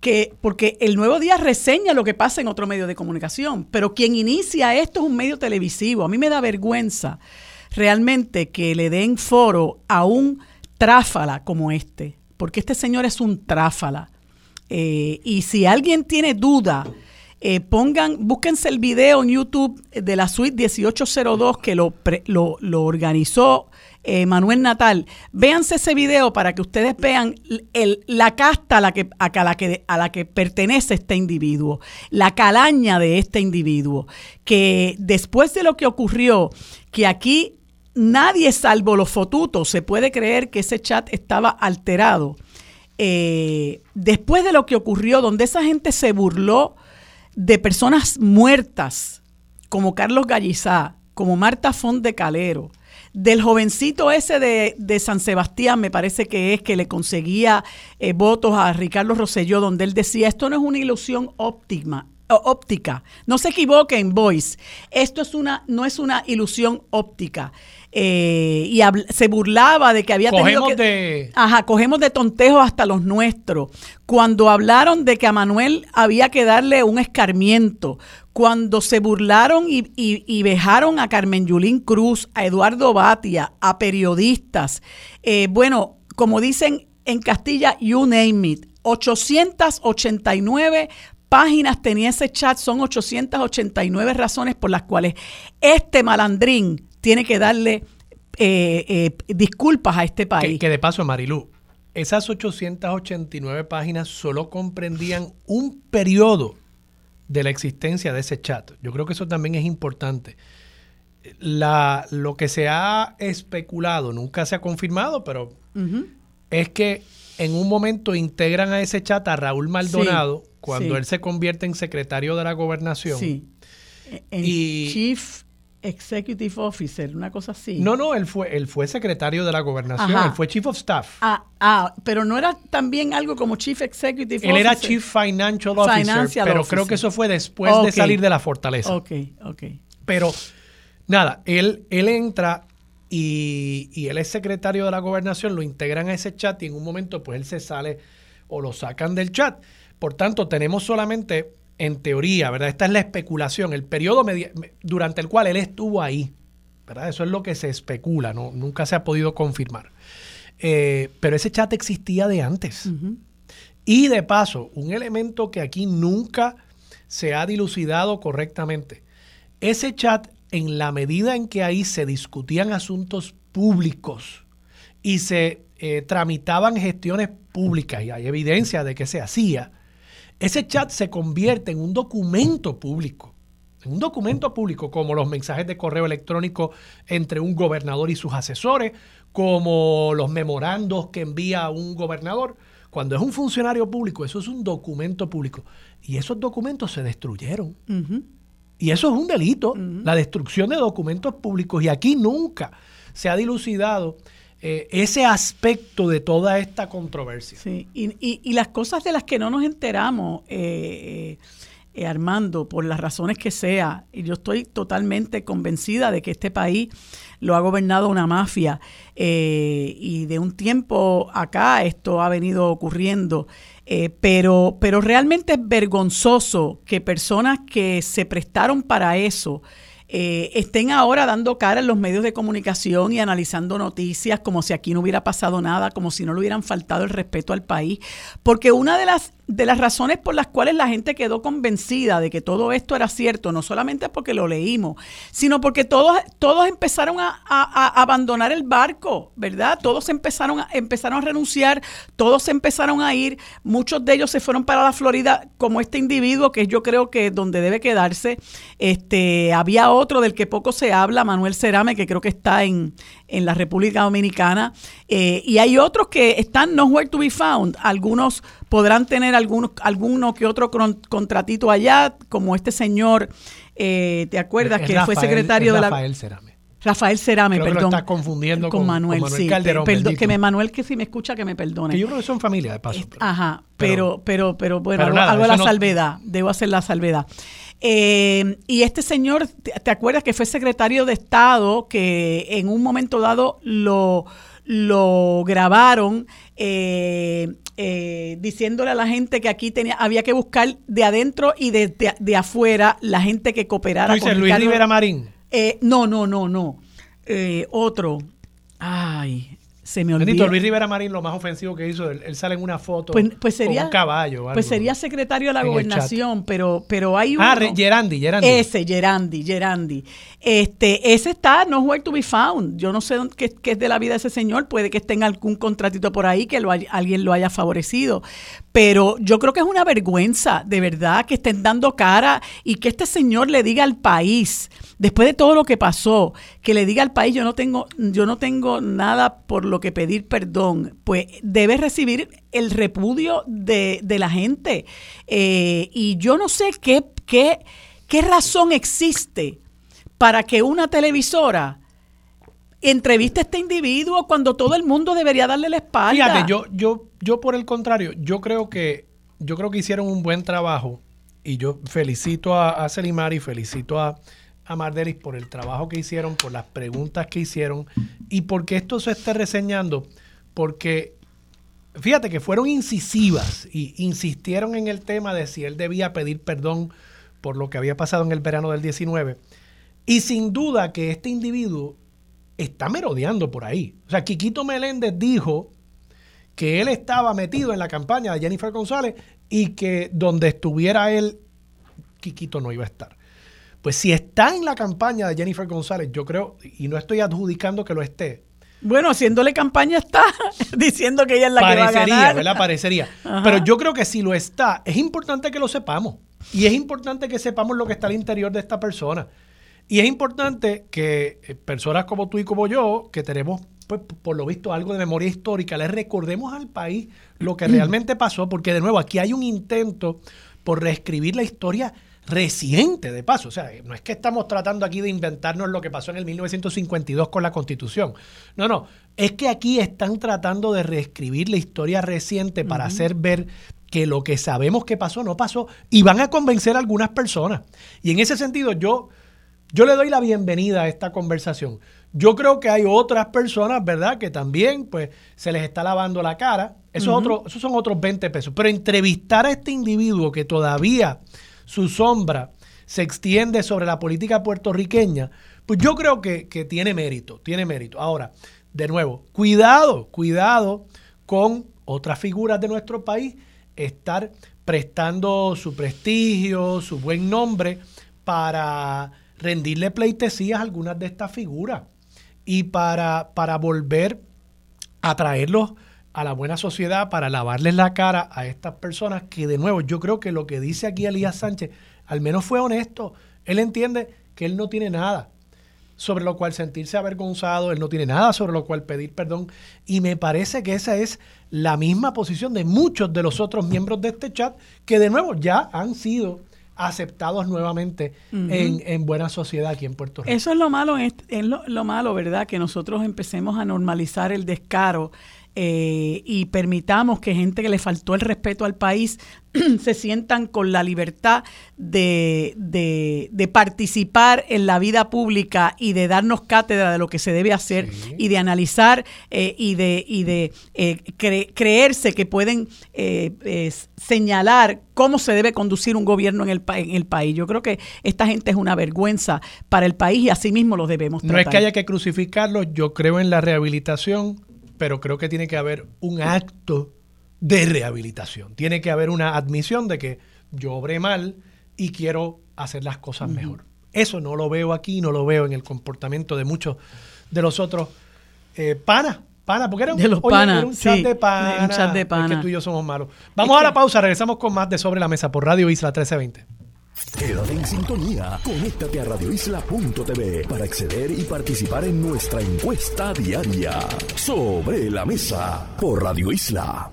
que, porque el nuevo día reseña lo que pasa en otro medio de comunicación, pero quien inicia esto es un medio televisivo. A mí me da vergüenza realmente que le den foro a un tráfala como este, porque este señor es un tráfala. Eh, y si alguien tiene duda, eh, pongan, búsquense el video en YouTube de la suite 1802 que lo, lo organizó eh, Manuel Natal. Véanse ese video para que ustedes vean el- la casta a la, que, a, la que, a la que pertenece este individuo, la calaña de este individuo, que después de lo que ocurrió, que aquí nadie salvo los fotutos se puede creer que ese chat estaba alterado. Eh, después de lo que ocurrió, donde esa gente se burló de personas muertas, como Carlos Gallizá, como Marta Font de Calero, del jovencito ese de, de San Sebastián, me parece que es, que le conseguía eh, votos a Ricardo Rosselló, donde él decía, esto no es una ilusión óptima, óptica. No se equivoquen, boys. Esto es una, no es una ilusión óptica. Eh, y se burlaba de que había tenido Cogemos que... de... Ajá, cogemos de tontejo hasta los nuestros. Cuando hablaron de que a Manuel había que darle un escarmiento, cuando se burlaron y, y- y vejaron a Carmen Yulín Cruz, a Eduardo Batia, a periodistas. Eh, bueno, como dicen en Castilla, you name it. 889 páginas tenía ese chat, son 889 razones por las cuales este malandrín tiene que darle eh, eh, disculpas a este Que, país. que de paso, Marilú, esas 889 páginas solo comprendían un periodo de la existencia de ese chat. Yo creo que eso también es importante. La, lo que se ha especulado, nunca se ha confirmado, pero es que en un momento integran a ese chat a Raúl Maldonado Sí, cuando sí. él se convierte en secretario de la gobernación. Sí. En Y- Chief Executive Officer, una cosa así. No, no, él fue, él fue secretario de la gobernación, Ajá. él fue chief of staff. Ah, ah, pero no era también algo como Chief Executive Él era Officer. Chief Financial Officer, Financial pero Officer. creo que eso fue después de salir de la fortaleza. Ok, ok. Pero, nada, él, él entra y, y, él es secretario de la gobernación, lo integran a ese chat y en un momento pues él se sale o lo sacan del chat. Por tanto, tenemos solamente, en teoría, ¿verdad? Esta es la especulación, el periodo durante el cual él estuvo ahí, ¿verdad? Eso es lo que se especula, ¿no? nunca se ha podido confirmar. Eh, pero ese chat existía de antes. Y de paso, un elemento que aquí nunca se ha dilucidado correctamente. Ese chat, en la medida en que ahí se discutían asuntos públicos y se eh, tramitaban gestiones públicas, y hay evidencia de que se hacía, ese chat se convierte en un documento público. En un documento público, como los mensajes de correo electrónico entre un gobernador y sus asesores, como los memorandos que envía un gobernador. Cuando es un funcionario público, eso es un documento público. Y esos documentos se destruyeron. Y eso es un delito, la destrucción de documentos públicos. Y aquí nunca se ha dilucidado eh, ese aspecto de toda esta controversia. Sí, y, las cosas de las que no nos enteramos, eh, eh, Armando, por las razones que sea, y yo estoy totalmente convencida de que este país lo ha gobernado una mafia y de un tiempo acá esto ha venido ocurriendo. Pero, pero realmente es vergonzoso que personas que se prestaron para eso, eh, estén ahora dando cara en los medios de comunicación y analizando noticias como si aquí no hubiera pasado nada, como si no le hubieran faltado el respeto al país. Porque una de las, de las razones por las cuales la gente quedó convencida de que todo esto era cierto, no solamente porque lo leímos, sino porque todos, todos empezaron a, abandonar el barco, ¿verdad? Todos empezaron a, empezaron a renunciar, todos empezaron a ir, muchos de ellos se fueron para la Florida, como este individuo que yo creo que es donde debe quedarse. Este, había otro del que poco se habla, Manuel Cerame, que creo que está en, en la República Dominicana, eh, y hay otros que están nowhere to be found. Algunos podrán tener algunos, alguno que otro contratito allá, como este señor, eh, ¿te acuerdas? que fue secretario de la... Rafael Cerame. Rafael Cerame, perdón. Que lo estás confundiendo con, Manuel, sí. Calderón, que me Manuel que si me escucha que me perdone. Que yo creo que son familia de paso. ajá, pero, pero, pero, bueno, hago, la salvedad, debo hacer la salvedad. Eh, y este señor, ¿te acuerdas que fue secretario de Estado que en un momento dado lo, lo grabaron eh, eh, diciéndole a la gente que aquí tenía, había que buscar de adentro y de, de, afuera la gente que cooperara. con Luis Rivera Marín? no, no, no, no. otro. Ay, se me olvidó. Luis Rivera Marín, lo más ofensivo que hizo, él, sale en una foto pues, pues sería, con un caballo. pues sería secretario de la gobernación, pero, pero hay un. Ah, Gerandi, Gerandi. Ese, Gerandi, Gerandi. Este, ese está, no where to be found. Yo no sé qué, qué, es de la vida de ese señor. Puede que esté en algún contratito por ahí que lo alguien lo haya favorecido. Pero yo creo que es una vergüenza, de verdad, que estén dando cara y que este señor le diga al país después de todo lo que pasó, que le diga al país yo no tengo, yo no tengo nada por lo que pedir perdón, pues debe recibir el repudio de, la gente. Eh, y yo no sé qué, qué, qué razón existe para que una televisora entreviste a este individuo cuando todo el mundo debería darle la espalda. Fíjate, yo, yo, yo por el contrario, yo creo que, yo creo que hicieron un buen trabajo y yo felicito a, a Selimari, felicito a, a Mardelis por el trabajo que hicieron, por las preguntas que hicieron y porque esto se esté reseñando, porque fíjate que fueron incisivas y insistieron en el tema de si él debía pedir perdón por lo que había pasado en el verano del 19. Y sin duda que este individuo está merodeando por ahí. O sea, Quiquito Meléndez dijo que él estaba metido en la campaña de Jennifer González y que donde estuviera él, Quiquito no iba a estar. Pues si está en la campaña de Jennifer González, yo creo, y no estoy adjudicando que lo esté. Bueno, haciéndole campaña está, diciendo que ella es la que va a ganar. ¿verdad? Parecería. Pero yo creo que si lo está, es importante que lo sepamos. Y es importante que sepamos lo que está al interior de esta persona. Y es importante que eh, personas como tú y como yo, que tenemos, pues, por lo visto, algo de memoria histórica, le recordemos al país lo que realmente pasó, porque de nuevo, aquí hay un intento por reescribir la historia reciente de paso. O sea, no es que estamos tratando aquí de inventarnos lo que pasó en el 1952 con la Constitución. No, no, es que aquí están tratando de reescribir la historia reciente para hacer ver que lo que sabemos que pasó no pasó y van a convencer a algunas personas. Y en ese sentido yo yo le doy la bienvenida a esta conversación. Yo creo que hay otras personas, ¿verdad?, que también pues se les está lavando la cara. Eso otro, esos son otros 20 pesos. Pero entrevistar a este individuo que todavía su sombra se extiende sobre la política puertorriqueña, pues yo creo que, que tiene mérito, tiene mérito. Ahora, de nuevo, cuidado, cuidado con otras figuras de nuestro país, estar prestando su prestigio, su buen nombre para rendirle pleitesías a algunas de estas figuras y para, para volver a traerlos a la buena sociedad, para lavarles la cara a estas personas que de nuevo yo creo que lo que dice aquí Elías Sánchez al menos fue honesto. Él entiende que él no tiene nada sobre lo cual sentirse avergonzado, él no tiene nada sobre lo cual pedir perdón y me parece que esa es la misma posición de muchos de los otros miembros de este chat que de nuevo ya han sido aceptados nuevamente en, buena sociedad aquí en Puerto Rico. Eso es lo malo, es, lo, malo, ¿verdad? Que nosotros empecemos a normalizar el descaro eh, y permitamos que gente que le faltó el respeto al país se sientan con la libertad de, de, participar en la vida pública y de darnos cátedra de lo que se debe hacer y de analizar eh, y de, y de eh, creerse que pueden señalar cómo se debe conducir un gobierno en el, en el país. Yo creo que esta gente es una vergüenza para el país y así mismo lo debemos tratar. No es que haya que crucificarlo, yo creo en la rehabilitación pero creo que tiene que haber un acto de rehabilitación. Tiene que haber una admisión de que yo obré mal y quiero hacer las cosas mejor. Eso no lo veo aquí, no lo veo en el comportamiento de muchos de los otros eh, panas. Pana, porque era un, de un chat de pana. Un chat de pana. que tú y yo somos malos. Vamos a la pausa, regresamos con más de Sobre la Mesa por Radio Isla 1320. Quédate en sintonía. Conéctate a radioisla.tv para acceder y participar en nuestra encuesta diaria. Sobre la mesa por Radio Isla.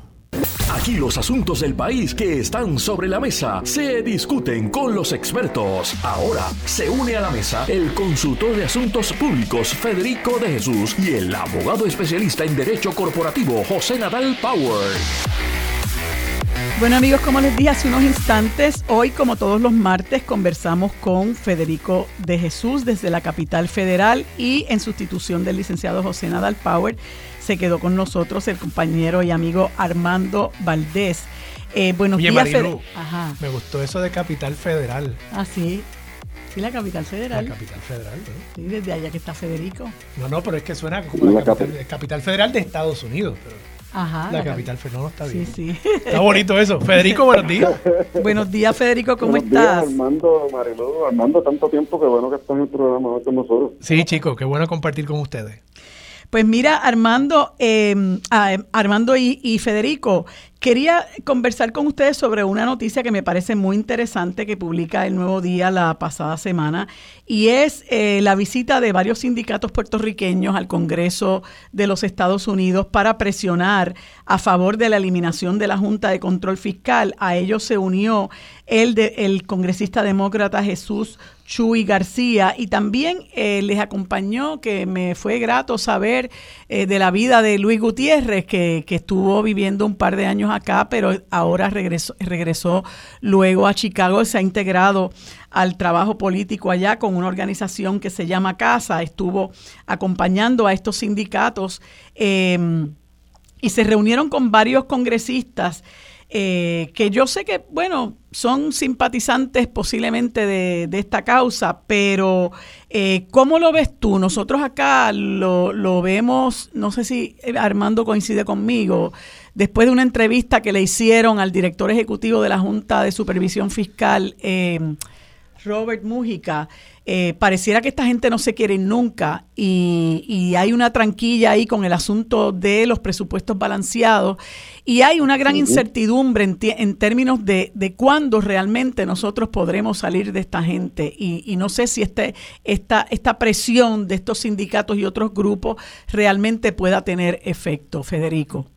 Aquí los asuntos del país que están sobre la mesa se discuten con los expertos. Ahora se une a la mesa el consultor de asuntos públicos Federico de Jesús y el abogado especialista en derecho corporativo José Nadal Power. Bueno amigos, como les dije hace unos instantes, hoy como todos los martes conversamos con Federico de Jesús desde la capital federal y en sustitución del licenciado José Nadal Power se quedó con nosotros el compañero y amigo Armando Valdés. Eh, buenos días, Marilu, Me gustó eso de capital federal. Ah, sí. Sí, la capital federal. La capital federal, ¿no? Sí, desde allá que está Federico. No, no, pero es que suena como la, capital, capital, federal de Estados Unidos. Pero... Ajá, la, capital. No, está bien. Sí, sí. Está bonito eso. Federico, buenos días. buenos días, Federico, ¿cómo buenos estás? Días, Armando, Marilu, Armando, tanto tiempo, que bueno que estás en el programa con nosotros. Sí, chicos, qué bueno compartir con ustedes. Pues mira, Armando, eh, Armando y, Federico, quería conversar con ustedes sobre una noticia que me parece muy interesante que publica el Nuevo Día la pasada semana y es eh, la visita de varios sindicatos puertorriqueños al Congreso de los Estados Unidos para presionar a favor de la eliminación de la Junta de Control Fiscal. A ellos se unió el, de, el congresista demócrata Jesús Chuy García y también eh, les acompañó, que me fue grato saber eh, de la vida de Luis Gutiérrez, que, estuvo viviendo un par de años acá, pero ahora regresó, regresó luego a Chicago, se ha integrado al trabajo político allá con una organización que se llama Casa, estuvo acompañando a estos sindicatos em, y se reunieron con varios congresistas. Eh, que yo sé que, bueno, son simpatizantes posiblemente de, esta causa, pero eh, ¿cómo lo ves tú? Nosotros acá lo, lo, vemos, no sé si Armando coincide conmigo, después de una entrevista que le hicieron al director ejecutivo de la Junta de Supervisión Fiscal, eh, Robert Mújica, eh, pareciera que esta gente no se quiere nunca y, hay una tranquilla ahí con el asunto de los presupuestos balanceados y hay una gran incertidumbre en, términos de, de, cuándo realmente nosotros podremos salir de esta gente y, no sé si este, esta, esta presión de estos sindicatos y otros grupos realmente pueda tener efecto, Federico.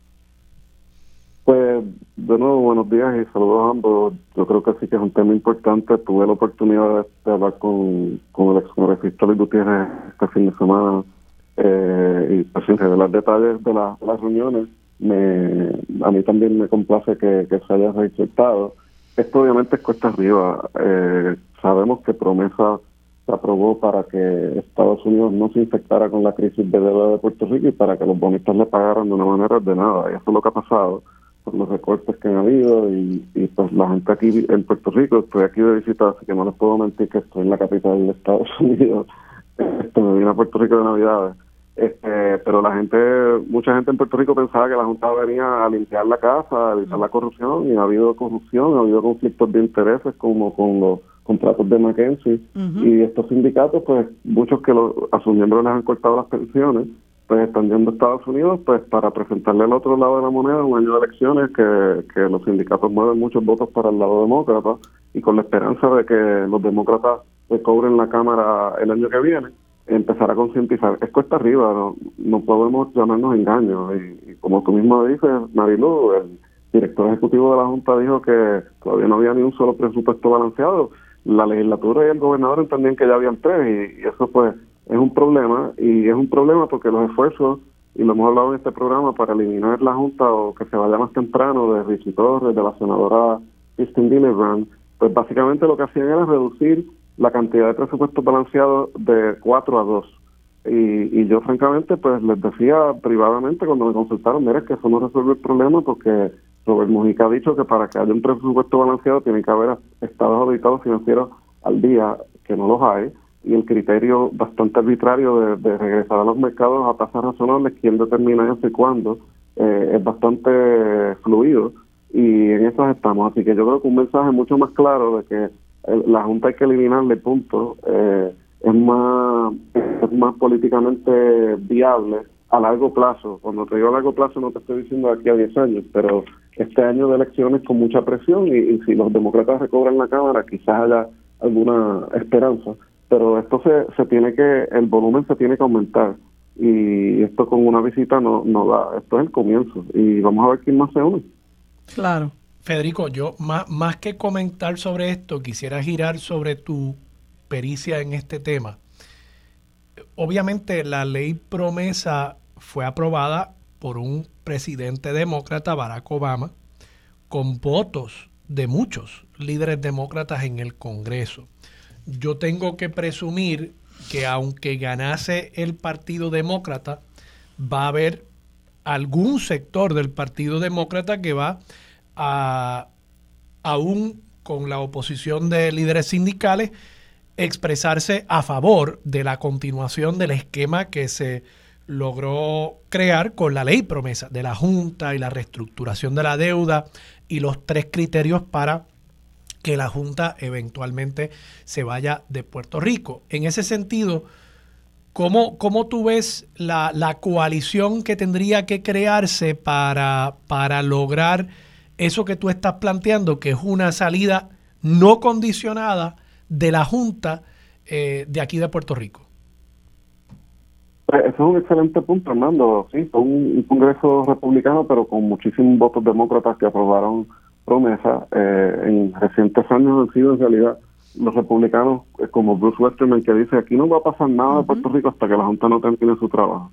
Pues de nuevo, buenos días y saludos a ambos. Yo creo que sí que es un tema importante. Tuve la oportunidad de, hablar con, con el ex congresista Luis Gutiérrez este fin de semana eh, y pues, sin revelar detalles de, las reuniones. Me, a mí también me complace que, se haya resaltado. Esto obviamente es cuesta arriba. Eh, sabemos que promesa se aprobó para que Estados Unidos no se infectara con la crisis de deuda de Puerto Rico y para que los bonistas le pagaran de una manera ordenada. Y eso es lo que ha pasado con los recortes que han habido y, pues la gente aquí en Puerto Rico, estoy aquí de visita, así que no les puedo mentir que estoy en la capital de Estados Unidos, este, me vine a Puerto Rico de Navidades. Este, pero la gente, mucha gente en Puerto Rico pensaba que la Junta venía a limpiar la casa, a evitar la corrupción, y ha habido corrupción, ha habido conflictos de intereses como con los contratos de McKenzie, y estos sindicatos, pues muchos que a sus miembros les han cortado las pensiones, pues a Estados Unidos pues para presentarle al otro lado de la moneda un año de elecciones que, que los sindicatos mueven muchos votos para el lado demócrata y con la esperanza de que los demócratas recobren la Cámara el año que viene empezar a concientizar. Es cuesta arriba, no, no podemos llamarnos engaños. Y, como tú mismo dices, Marilu, el director ejecutivo de la Junta dijo que todavía no había ni un solo presupuesto balanceado. La legislatura y el gobernador entendían que ya habían tres y, eso pues es un problema y es un problema porque los esfuerzos, y lo hemos hablado en este programa, para eliminar la Junta o que se vaya más temprano de Richie Torres, de la senadora Christine Gillibrand, pues básicamente lo que hacían era reducir la cantidad de presupuesto balanceado de 4 a 2. Y, y yo francamente pues les decía privadamente cuando me consultaron, mira, que eso no resuelve el problema porque Robert Mujica ha dicho que para que haya un presupuesto balanceado tiene que haber estados auditados financieros al día, que no los hay, y el criterio bastante arbitrario de, regresar a los mercados a tasas razonables, quién determina eso y cuándo, eh, es bastante fluido y en eso estamos. Así que yo creo que un mensaje mucho más claro de que la Junta hay que eliminarle, punto. Eh, es más es más políticamente viable a largo plazo. Cuando te digo a largo plazo no te estoy diciendo aquí a 10 años, pero este año de elecciones con mucha presión y, si los demócratas recobran la Cámara quizás haya alguna esperanza, pero esto se, se tiene que, el volumen se tiene que aumentar y esto con una visita no, no da, esto es el comienzo y vamos a ver quién más se une. Claro. Federico, yo más, más que comentar sobre esto, quisiera girar sobre tu pericia en este tema. Obviamente la ley promesa fue aprobada por un presidente demócrata, Barack Obama, con votos de muchos líderes demócratas en el Congreso. Yo tengo que presumir que aunque ganase el Partido Demócrata, va a haber algún sector del Partido Demócrata que va a, aún con la oposición de líderes sindicales, expresarse a favor de la continuación del esquema que se logró crear con la ley promesa de la Junta y la reestructuración de la deuda y los tres criterios para que la Junta eventualmente se vaya de Puerto Rico. En ese sentido, ¿cómo, cómo tú ves la, la, coalición que tendría que crearse para, para lograr eso que tú estás planteando, que es una salida no condicionada de la Junta eh, de aquí de Puerto Rico. Pues, ese es un excelente punto, Armando. Sí, fue un, Congreso republicano, pero con muchísimos votos demócratas que aprobaron promesas. Eh, en recientes años han sido en realidad los republicanos, eh, como Bruce Westerman, que dice aquí no va a pasar nada de Puerto Rico hasta que la Junta no termine su trabajo.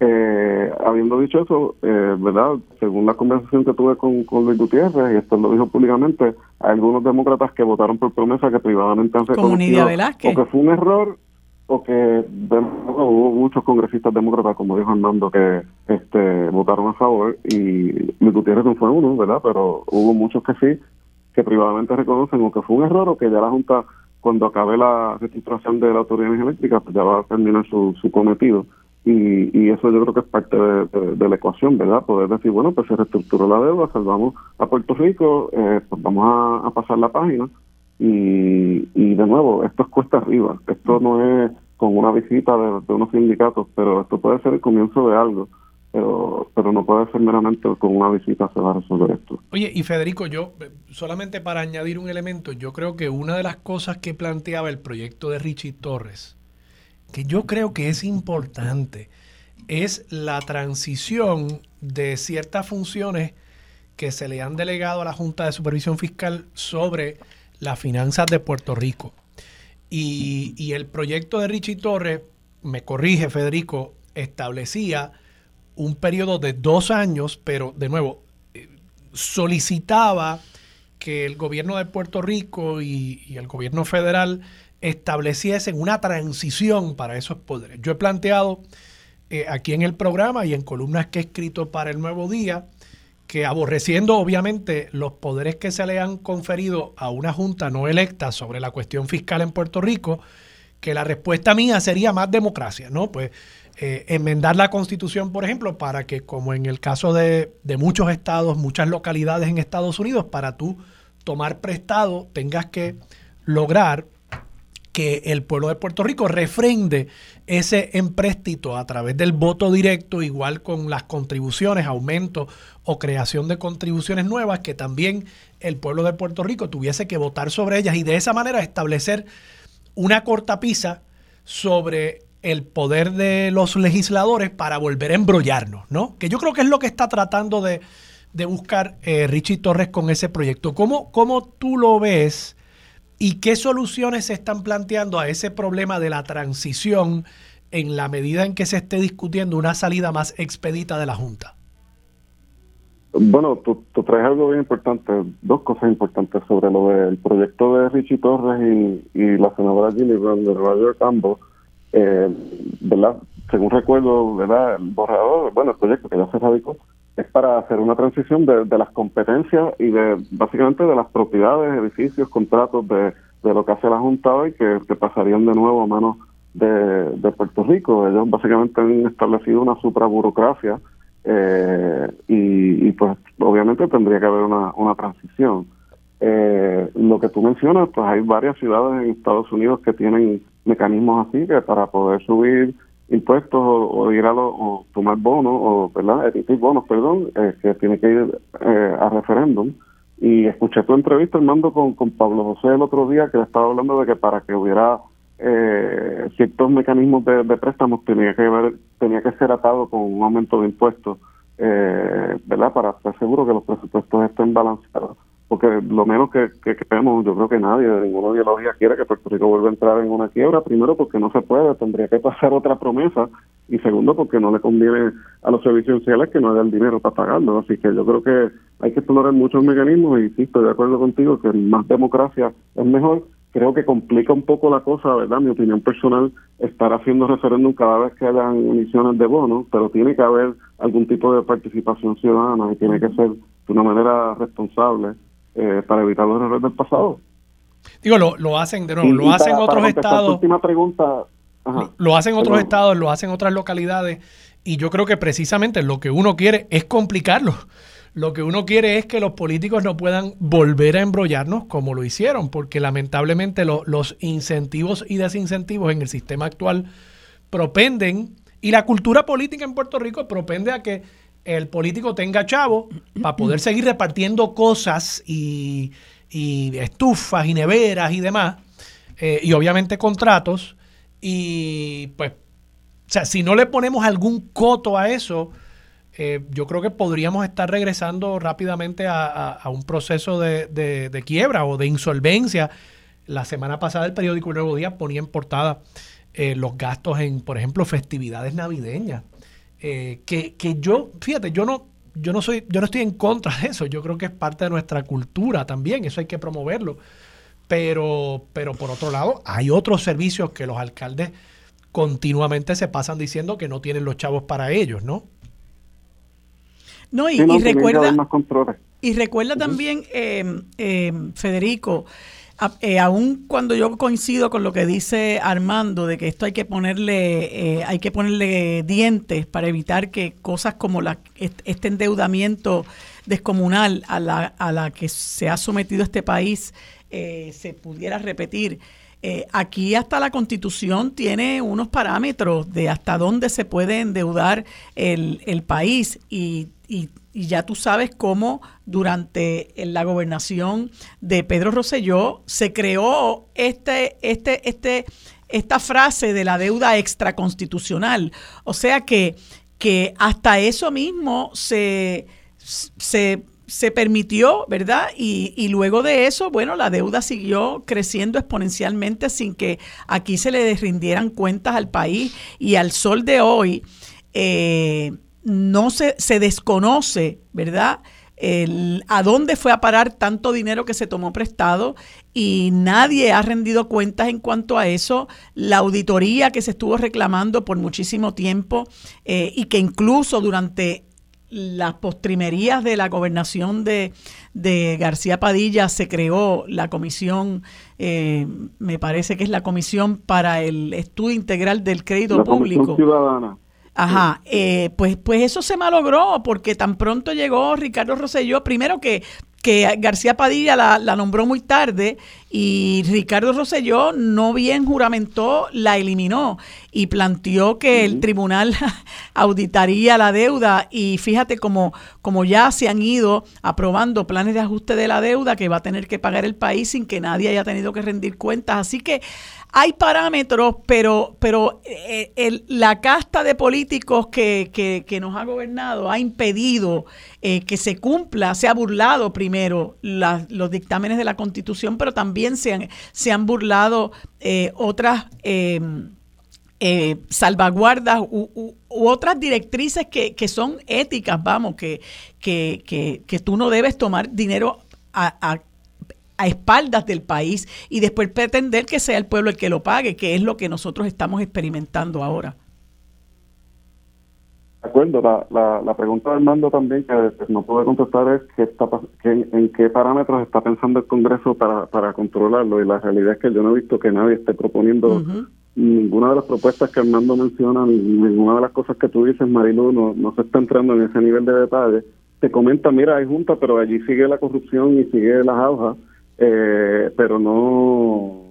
eh, habiendo dicho eso, eh, ¿verdad? Según la conversación que tuve con, con Luis Gutiérrez, y esto lo dijo públicamente, hay algunos demócratas que votaron por promesa que privadamente han reconocido o que fue un error o que hubo muchos congresistas demócratas, como dijo Armando, que este votaron a favor y Luis Gutiérrez no fue uno, ¿verdad? Pero hubo muchos que sí que privadamente reconocen o que fue un error o que ya la Junta, cuando acabe la reestructuración de la Autoridad Eléctrica, pues ya va a terminar su, su cometido. Y, y eso yo creo que es parte de, la ecuación, ¿verdad? Poder decir, bueno, pues se reestructuró la deuda, salvamos a Puerto Rico, eh, pues vamos a, pasar la página. Y, y de nuevo, esto es cuesta arriba, esto no es con una visita de, unos sindicatos, pero esto puede ser el comienzo de algo pero, pero no puede ser meramente con una visita se va a resolver esto. Oye, y Federico, yo solamente para añadir un elemento, yo creo que una de las cosas que planteaba el proyecto de Richie Torres, que yo creo que es importante, es la transición de ciertas funciones que se le han delegado a la Junta de Supervisión Fiscal sobre las finanzas de Puerto Rico. Y, el proyecto de Richie Torres, me corrige Federico, establecía un periodo de dos años, pero de nuevo, eh, solicitaba que el gobierno de Puerto Rico y, el gobierno federal estableciesen una transición para esos poderes. Yo he planteado eh, aquí en el programa y en columnas que he escrito para el Nuevo Día que aborreciendo obviamente los poderes que se le han conferido a una junta no electa sobre la cuestión fiscal en Puerto Rico, que la respuesta mía sería más democracia, ¿no? Pues eh, enmendar la constitución, por ejemplo, para que, como en el caso de, de muchos estados, muchas localidades en Estados Unidos, para tú tomar prestado tengas que lograr que el pueblo de Puerto Rico refrende ese empréstito a través del voto directo, igual con las contribuciones, aumento o creación de contribuciones nuevas, que también el pueblo de Puerto Rico tuviese que votar sobre ellas y de esa manera establecer una cortapisa sobre el poder de los legisladores para volver a embrollarnos, ¿no? Que yo creo que es lo que está tratando de, de buscar eh, Richie Torres con ese proyecto. ¿Cómo, ¿Cómo tú lo ves? ¿Y qué soluciones se están planteando a ese problema de la transición en la medida en que se esté discutiendo una salida más expedita de la Junta? Bueno, tú, traes algo bien importante, dos cosas importantes sobre lo del proyecto de Richie Torres y, la senadora Gillibrand de Nueva York, ambos. Eh, ¿verdad? Según recuerdo, ¿verdad? El borrador, bueno, el proyecto que ya se radicó, es para hacer una transición de, las competencias y de básicamente de las propiedades, edificios, contratos de, lo que hace la Junta hoy que, pasarían de nuevo a manos de, Puerto Rico. Ellos básicamente han establecido una supraburocracia eh, y, pues obviamente tendría que haber una, una transición. Eh, lo que tú mencionas, pues hay varias ciudades en Estados Unidos que tienen mecanismos así que para poder subir impuestos o, ir a o tomar bonos o verdad emitir bonos perdón eh, que tiene que ir eh, a referéndum. Y escuché tu entrevista Armando con, con Pablo José el otro día que estaba hablando de que para que hubiera eh, ciertos mecanismos de, préstamos tenía que haber, tenía que ser atado con un aumento de impuestos verdad para estar seguro que los presupuestos estén balanceados porque lo menos que, que yo creo que nadie de ninguna ideología quiere que Puerto Rico vuelva a entrar en una quiebra, primero porque no se puede, tendría que pasar otra promesa, y segundo porque no le conviene a los servicios sociales que no haya el dinero para pagarlo, así que yo creo que hay que explorar muchos mecanismos y sí, estoy de acuerdo contigo que más democracia es mejor, creo que complica un poco la cosa, ¿verdad? Mi opinión personal, estar haciendo referéndum cada vez que hayan emisiones de bonos, pero tiene que haber algún tipo de participación ciudadana y tiene que ser de una manera responsable eh, para evitar los errores del pasado. Digo, lo, lo hacen de nuevo, lo hacen otros estados. Última pregunta. Lo, hacen otros estados, lo hacen otras localidades y yo creo que precisamente lo que uno quiere es complicarlo. Lo que uno quiere es que los políticos no puedan volver a embrollarnos como lo hicieron, porque lamentablemente los incentivos y desincentivos en el sistema actual propenden, y la cultura política en Puerto Rico propende a que el político tenga chavo para poder seguir repartiendo cosas y, estufas y neveras y demás, eh, y obviamente contratos, y pues, o sea, si no le ponemos algún coto a eso, eh, yo creo que podríamos estar regresando rápidamente a, un proceso de, quiebra o de insolvencia. La semana pasada el periódico Nuevo Día ponía en portada eh, los gastos en, por ejemplo, festividades navideñas. Eh, que, que, yo, fíjate, yo no, yo no soy, yo no estoy en contra de eso. Yo creo que es parte de nuestra cultura también. Eso hay que promoverlo. Pero, pero por otro lado, hay otros servicios que los alcaldes continuamente se pasan diciendo que no tienen los chavos para ellos, ¿no? No, y, recuerda, y recuerda también, eh, eh, Federico, eh, aún cuando yo coincido con lo que dice Armando de que esto hay que ponerle eh, hay que ponerle dientes para evitar que cosas como la, este endeudamiento descomunal a la, a la que se ha sometido este país eh, se pudiera repetir. aquí hasta la constitución tiene unos parámetros de hasta dónde se puede endeudar el, el país y, y y ya tú sabes cómo durante la gobernación de Pedro Rosselló se creó este, este, este, esta frase de la deuda extraconstitucional. O sea que, que hasta eso mismo se, se, permitió, ¿verdad? Y, y, luego de eso, bueno, la deuda siguió creciendo exponencialmente sin que aquí se le rindieran cuentas al país y al sol de hoy. Eh, no se, se desconoce, ¿verdad? a dónde fue a parar tanto dinero que se tomó prestado y nadie ha rendido cuentas en cuanto a eso. La auditoría que se estuvo reclamando por muchísimo tiempo eh, y que incluso durante las postrimerías de la gobernación de, García Padilla se creó la comisión, eh, me parece que es la comisión para el estudio integral del crédito la público. Ciudadana. Ajá, eh, pues, pues eso se malogró porque tan pronto llegó Ricardo Rosselló, primero que que García Padilla la, nombró muy tarde y Ricardo Rosselló no bien juramentó, la eliminó y planteó que el tribunal auditaría la deuda y fíjate como, como ya se han ido aprobando planes de ajuste de la deuda que va a tener que pagar el país sin que nadie haya tenido que rendir cuentas. Así que hay parámetros, pero, pero eh, la casta de políticos que, que, nos ha gobernado ha impedido eh, que se cumpla, se ha burlado primero los dictámenes de la Constitución, pero también se han, se han burlado eh, otras em, salvaguardas u, otras directrices que, que, son éticas, vamos, que, que, que, tú no debes tomar dinero a, a a espaldas del país y después pretender que sea el pueblo el que lo pague, que es lo que nosotros estamos experimentando ahora. De acuerdo, la, la, pregunta de Armando también que no puede contestar es qué está, en qué parámetros está pensando el Congreso para, para controlarlo y la realidad es que yo no he visto que nadie esté proponiendo ninguna de las propuestas que Armando menciona, ninguna de las cosas que tú dices, Marilu, no, no se está entrando en ese nivel de detalle. Te comenta, mira, hay junta, pero allí sigue la corrupción y sigue las aujas eh, pero no,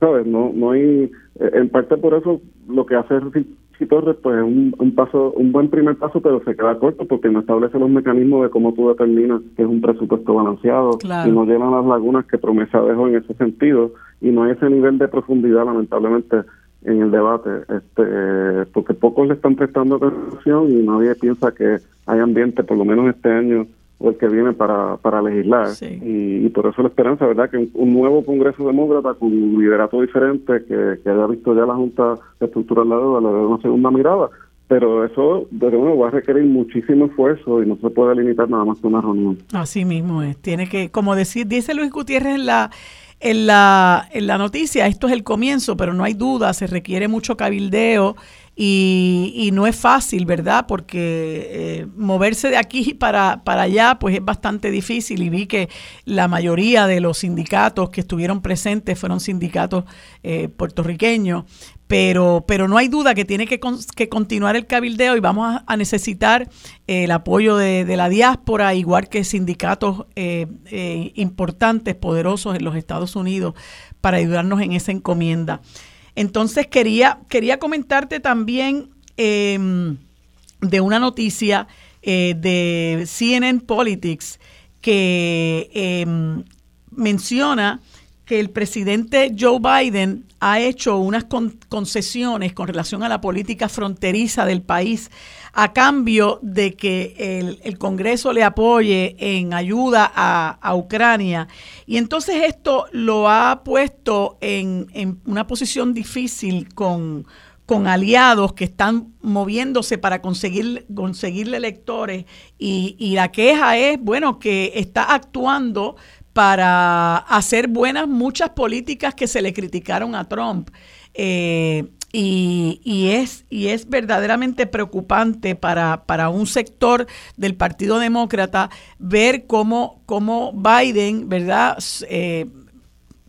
¿sabes? No, no hay, eh, en parte por eso lo que hace Richie Torres pues es un, paso, un buen primer paso, pero se queda corto porque no establece los mecanismos de cómo tú determinas que es un presupuesto balanceado y no llenan las lagunas que Promesa dejó en ese sentido y no hay ese nivel de profundidad lamentablemente en el debate, este, porque pocos le están prestando atención y nadie piensa que hay ambiente, por lo menos este año, o el que viene para, para legislar. Y, por eso la esperanza, ¿verdad?, que un, nuevo Congreso Demócrata con un liderato diferente, que, que haya visto ya la Junta de Estructura de la Deuda, le dé una segunda mirada. Pero eso, de nuevo, va a requerir muchísimo esfuerzo y no se puede limitar nada más que una reunión. Así mismo es. Tiene que, como decir, dice Luis Gutiérrez en la en la, en la noticia, esto es el comienzo, pero no hay duda, se requiere mucho cabildeo y, y no es fácil, ¿verdad? Porque eh, moverse de aquí para, para allá pues es bastante difícil y vi que la mayoría de los sindicatos que estuvieron presentes fueron sindicatos eh, puertorriqueños, pero, pero no hay duda que tiene que, que continuar el cabildeo y vamos a, necesitar eh, el apoyo de, de, la diáspora, igual que sindicatos importantes, poderosos en los Estados Unidos, para ayudarnos en esa encomienda. Entonces quería, quería comentarte también em, de una noticia eh, de CNN Politics que em, menciona que el presidente Joe Biden ha hecho unas concesiones con relación a la política fronteriza del país a cambio de que el, Congreso le apoye en ayuda a, Ucrania. Y entonces esto lo ha puesto en, una posición difícil con, con aliados que están moviéndose para conseguir, conseguirle electores y, y, la queja es, bueno, que está actuando para hacer buenas muchas políticas que se le criticaron a Trump. Eh, y, es, y es verdaderamente preocupante para, para un sector del Partido Demócrata ver cómo, cómo Biden, ¿verdad? Eh,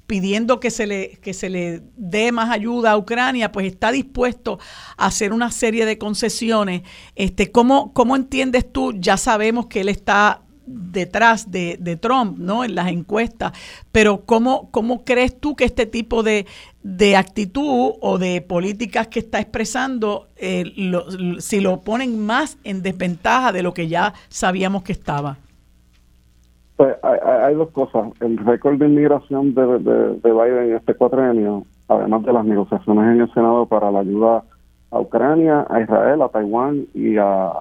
pidiendo que se le que se le dé más ayuda a Ucrania, pues está dispuesto a hacer una serie de concesiones. Este, ¿cómo, ¿Cómo entiendes tú? Ya sabemos que él está detrás de, de, Trump, ¿no? En las encuestas. Pero ¿cómo, cómo crees tú que este tipo de, de actitud o de políticas que está expresando, eh, si lo ponen más en desventaja de lo que ya sabíamos que estaba? Pues hay, dos cosas. El récord de inmigración de, de, de Biden en este cuatrenio, además de las negociaciones en el Senado para la ayuda a Ucrania, a Israel, a Taiwán y a,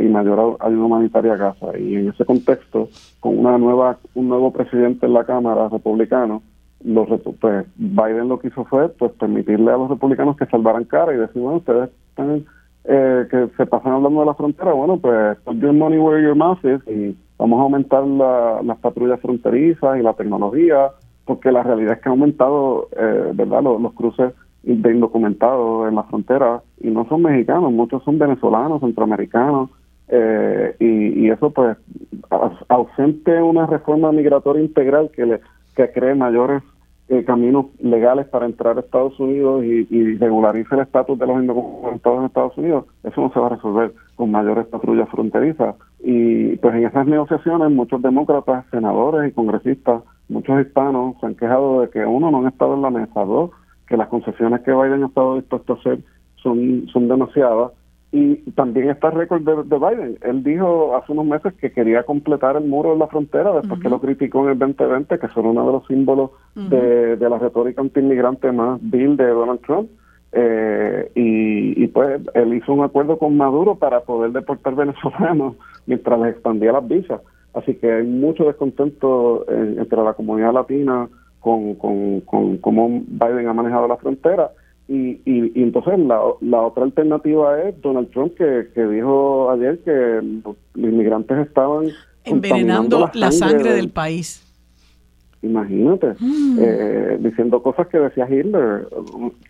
y mayor ayuda humanitaria a Gaza. Y en ese contexto, con una nueva un nuevo presidente en la Cámara republicano, los pues Biden lo que hizo fue pues permitirle a los republicanos que salvaran cara y decir, bueno, ustedes están eh, que se pasan hablando de la frontera, bueno, pues put your money where your mouth is y vamos a aumentar las patrullas fronterizas y la tecnología, porque la realidad es que ha aumentado, eh, ¿verdad?, los, cruces de indocumentados en la frontera y no son mexicanos, muchos son venezolanos, centroamericanos, eh, y, eso pues ausente una reforma migratoria integral que le que cree mayores eh, caminos legales para entrar a Estados Unidos y, y regularice el estatus de los indocumentados en Estados Unidos, eso no se va a resolver con mayores patrullas fronterizas. Y pues en esas negociaciones muchos demócratas, senadores y congresistas, muchos hispanos se han quejado de que uno no han estado en la mesa, dos, que las concesiones que Biden ha estado dispuesto a hacer son, son demasiadas y también está el récord de, Biden. Él dijo hace unos meses que quería completar el muro de la frontera después que lo criticó en el 2020, que son uno de los símbolos de, la retórica antiinmigrante más vil de Donald Trump. Eh, y, pues él hizo un acuerdo con Maduro para poder deportar venezolanos mientras les expandía las visas. Así que hay mucho descontento entre la comunidad latina con, con, con cómo Biden ha manejado la frontera y, y, entonces la, la, otra alternativa es Donald Trump que, que dijo ayer que los, inmigrantes estaban envenenando la sangre, del, país. Imagínate, mm. eh, diciendo cosas que decía Hitler,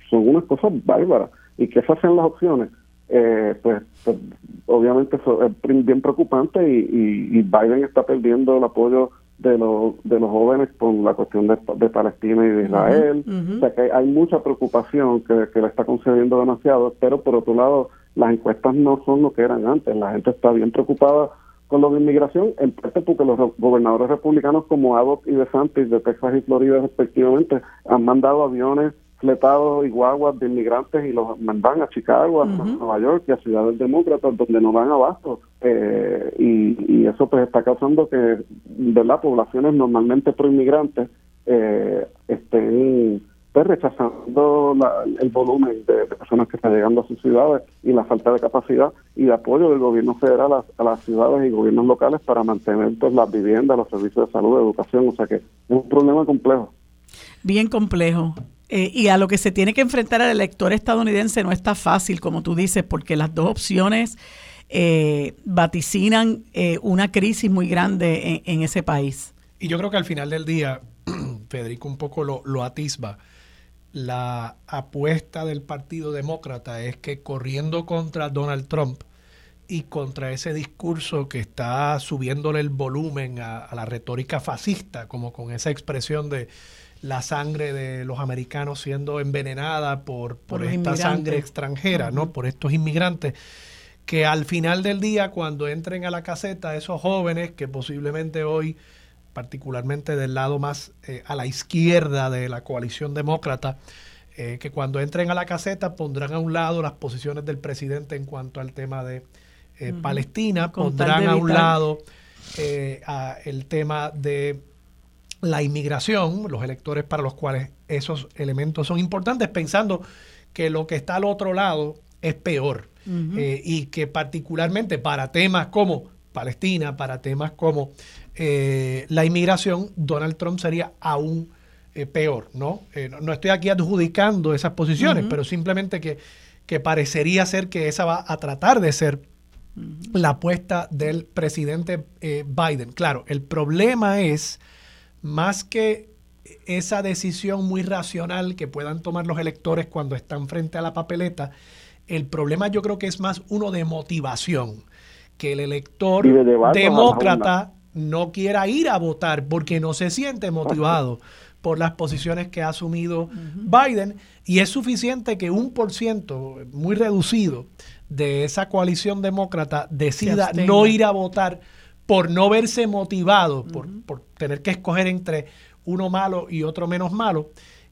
son unas cosas bárbaras. ¿Y qué hacen las opciones? Eh, pues, pues, obviamente eso es bien preocupante y, y, y Biden está perdiendo el apoyo de, los de los jóvenes con la cuestión de, Palestina y de Israel. O sea que hay, mucha preocupación que, que le está concediendo demasiado, pero por otro lado, las encuestas no son lo que eran antes. La gente está bien preocupada con lo de inmigración, en parte porque los gobernadores republicanos como Abbott y DeSantis de Texas y Florida respectivamente han mandado aviones fletados y guaguas de inmigrantes y los mandan a Chicago, a Nueva York y a ciudades demócratas donde no dan abasto. Eh, y, eso pues está causando que de las poblaciones normalmente pro-inmigrantes eh, estén pues, rechazando el volumen de, personas que están llegando a sus ciudades y la falta de capacidad y de apoyo del gobierno federal a, las ciudades y gobiernos locales para mantener pues, las viviendas, los servicios de salud, educación. O sea que es un problema complejo. Bien complejo. Eh, y a lo que se tiene que enfrentar el elector estadounidense no está fácil, como tú dices, porque las dos opciones eh, vaticinan eh, una crisis muy grande en, ese país. Y yo creo que al final del día, Federico un poco lo, lo atisba, la apuesta del Partido Demócrata es que corriendo contra Donald Trump y contra ese discurso que está subiéndole el volumen a la retórica fascista, como con esa expresión de la sangre de los americanos siendo envenenada por, por, esta sangre extranjera, ¿no? Por estos inmigrantes que al final del día, cuando entren a la caseta, esos jóvenes que posiblemente hoy, particularmente del lado más eh, a la izquierda de la coalición demócrata, eh, que cuando entren a la caseta pondrán a un lado las posiciones del presidente en cuanto al tema de eh, Palestina, pondrán a un lado el tema de la inmigración, los electores para los cuales esos elementos son importantes, pensando que lo que está al otro lado es peor eh, y que particularmente para temas como Palestina, para temas como eh, la inmigración, Donald Trump sería aún eh, peor, ¿no? ¿no? estoy aquí adjudicando esas posiciones, pero simplemente que, que, parecería ser que esa va a tratar de ser la apuesta del presidente Biden. Claro, el problema es más que esa decisión muy racional que puedan tomar los electores cuando están frente a la papeleta, el problema yo creo que es más uno de motivación, que el elector demócrata no quiera ir a votar porque no se siente motivado por las posiciones que ha asumido Biden. Y es suficiente que un por ciento muy reducido de esa coalición demócrata decida no ir a votar por no verse motivado, por, tener que escoger entre uno malo y otro menos malo,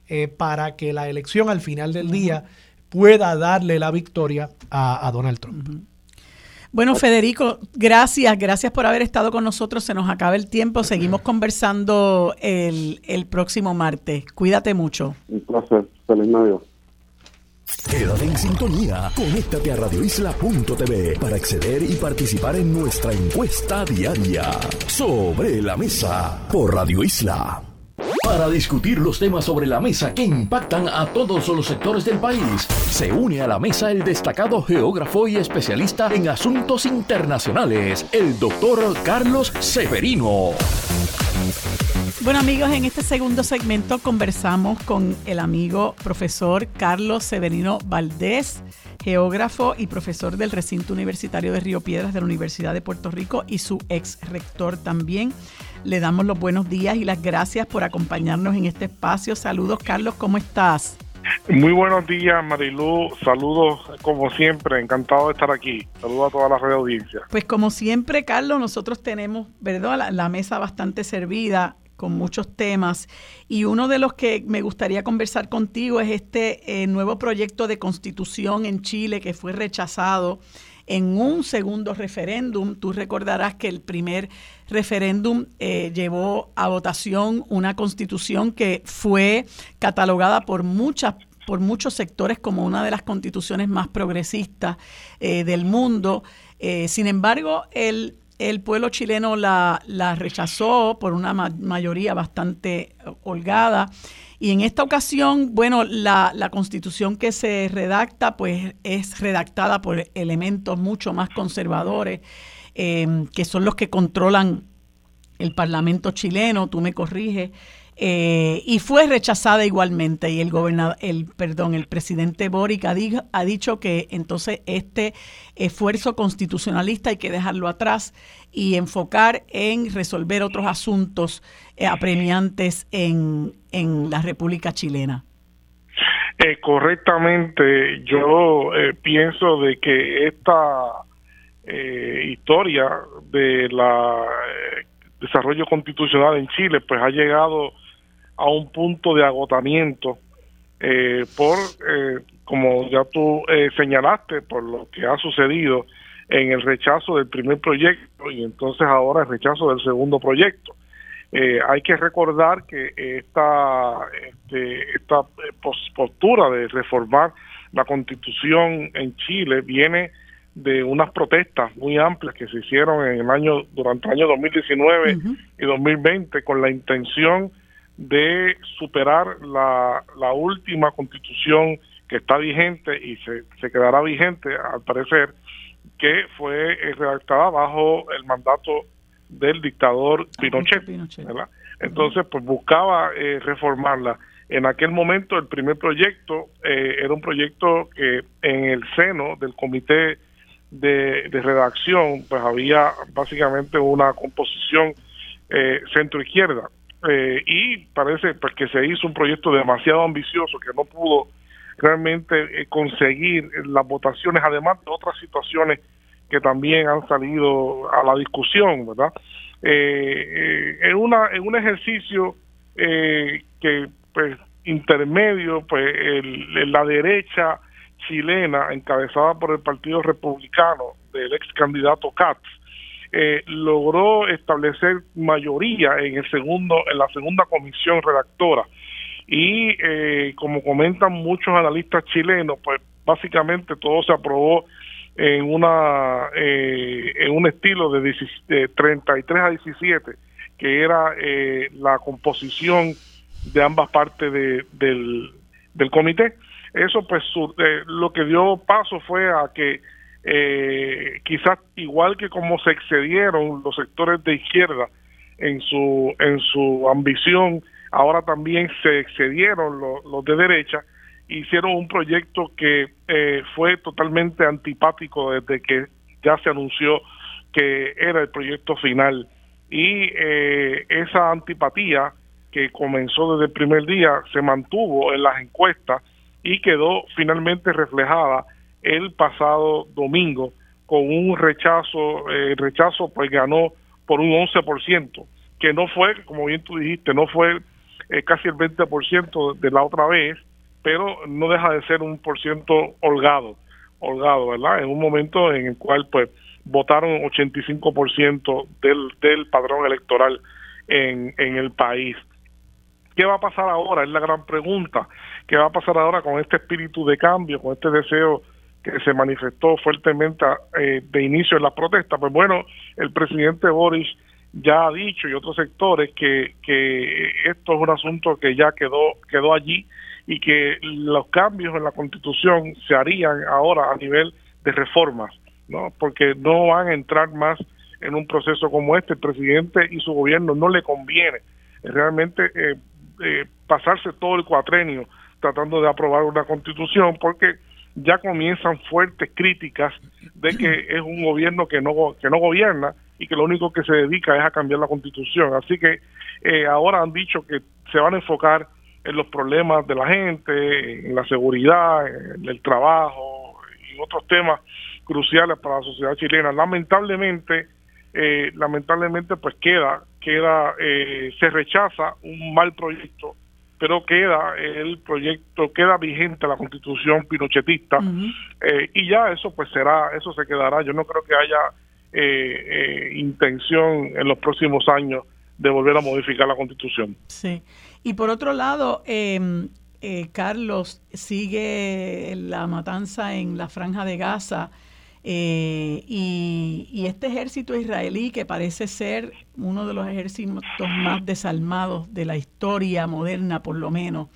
eh, para que la elección al final del día pueda darle la victoria a, Donald Trump. Bueno, Federico, gracias, gracias por haber estado con nosotros. Se nos acaba el tiempo. Seguimos conversando el, el próximo martes. Cuídate mucho. Un placer. Feliz Navidad. Quédate en sintonía. Conéctate a radioisla.tv para acceder y participar en nuestra encuesta diaria. Sobre la mesa por Radio Isla. Para discutir los temas sobre la mesa que impactan a todos los sectores del país, se une a la mesa el destacado geógrafo y especialista en asuntos internacionales, el doctor Carlos Severino. Bueno amigos, en este segundo segmento conversamos con el amigo profesor Carlos Severino Valdés, geógrafo y profesor del recinto universitario de Río Piedras de la Universidad de Puerto Rico y su ex rector también. Le damos los buenos días y las gracias por acompañarnos en este espacio. Saludos Carlos, ¿cómo estás? Muy buenos días, Marilu. Saludos, como siempre. Encantado de estar aquí. Saludos a toda la red audiencia. Pues, como siempre, Carlos, nosotros tenemos, ¿verdad?, la, mesa bastante servida con muchos temas. Y uno de los que me gustaría conversar contigo es este eh, nuevo proyecto de constitución en Chile que fue rechazado en un segundo referéndum. Tú recordarás que el primer referéndum eh, llevó a votación una constitución que fue catalogada por muchas por muchos sectores como una de las constituciones más progresistas eh, del mundo. Sin embargo, el, el pueblo chileno la, la rechazó por una mayoría bastante holgada. Y en esta ocasión, bueno, la, constitución que se redacta, pues es redactada por elementos mucho más conservadores, eh, que son los que controlan el Parlamento chileno, tú me corriges, eh, y fue rechazada igualmente y el gobernador, el perdón, el presidente Boric ha, ha, dicho que entonces este esfuerzo constitucionalista hay que dejarlo atrás y enfocar en resolver otros asuntos eh, apremiantes en, en la República Chilena. Eh, correctamente, yo pienso de que esta historia de la desarrollo constitucional en Chile pues ha llegado a un punto de agotamiento eh, por, eh, como ya tú eh, señalaste, por lo que ha sucedido en el rechazo del primer proyecto y entonces ahora el rechazo del segundo proyecto. hay que recordar que esta, este, esta postura de reformar la constitución en Chile viene de unas protestas muy amplias que se hicieron en el año durante el año 2019 y 2020 con la intención de superar la, la última constitución que está vigente y se, se quedará vigente, al parecer, que fue eh, redactada bajo el mandato del dictador Pinochet. Entonces, pues buscaba eh, reformarla. En aquel momento, el primer proyecto eh, era un proyecto que en el seno del comité de, de redacción, pues había básicamente una composición centro-izquierda eh, y parece pues, que se hizo un proyecto demasiado ambicioso que no pudo realmente eh, conseguir las votaciones, además de otras situaciones que también han salido a la discusión, ¿verdad? Eh, en, una, en un ejercicio que, pues, intermedio, pues, la derecha chilena, encabezada por el Partido Republicano del ex candidato Katz, eh, logró establecer mayoría en el segundo en la segunda comisión redactora. Y eh, como comentan muchos analistas chilenos pues básicamente todo se aprobó en una eh, en un estilo de, 33 a 17 que era la composición de ambas partes del, del comité. Eso pues lo que dio paso fue a que eh, quizás igual que como se excedieron los sectores de izquierda en su en su ambición, ahora también se excedieron los, de derecha hicieron un proyecto que eh, fue totalmente antipático desde que ya se anunció que era el proyecto final. Y eh, esa antipatía que comenzó desde el primer día se mantuvo en las encuestas y quedó finalmente reflejada el pasado domingo con un rechazo, el rechazo pues ganó por un 11%, que no fue, como bien tú dijiste, no fue eh, casi el 20% de la otra vez, pero no deja de ser un por ciento holgado, holgado, ¿verdad? En un momento en el cual pues votaron 85% del, del padrón electoral en, en el país. ¿Qué va a pasar ahora? Es la gran pregunta. ¿Qué va a pasar ahora con este espíritu de cambio, con este deseo que se manifestó fuertemente eh, de inicio en las protestas. Pues bueno, el presidente Boris ya ha dicho y otros sectores que, que esto es un asunto que ya quedó quedó allí y que los cambios en la constitución se harían ahora a nivel de reformas, ¿no? Porque no van a entrar más en un proceso como este. El presidente y su gobierno no le conviene realmente eh, eh, pasarse todo el cuatrenio tratando de aprobar una constitución porque ya comienzan fuertes críticas de que es un gobierno que no que no gobierna y que lo único que se dedica es a cambiar la constitución. Así que eh, ahora han dicho que se van a enfocar en los problemas de la gente, en la seguridad, en el trabajo y otros temas cruciales para la sociedad chilena. Lamentablemente, eh, lamentablemente, pues queda, queda, eh, se rechaza un mal proyecto, pero queda el proyecto, queda vigente la constitución pinochetista eh, y ya eso pues será, eso se quedará. Yo no creo que haya intención en los próximos años de volver a modificar la constitución. Sí. Y por otro lado, em, eh, Carlos, sigue la matanza en la franja de Gaza eh, y, este ejército israelí, que parece ser uno de los ejércitos más desalmados de la historia moderna, por lo menos,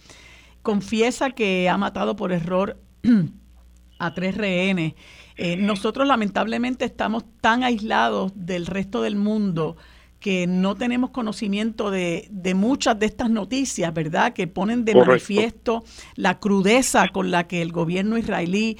confiesa que ha matado por error a tres rehenes. Eh, nosotros lamentablemente estamos tan aislados del resto del mundo que no tenemos conocimiento de, muchas de estas noticias, ¿verdad? Que ponen de manifiesto la crudeza con la que el gobierno israelí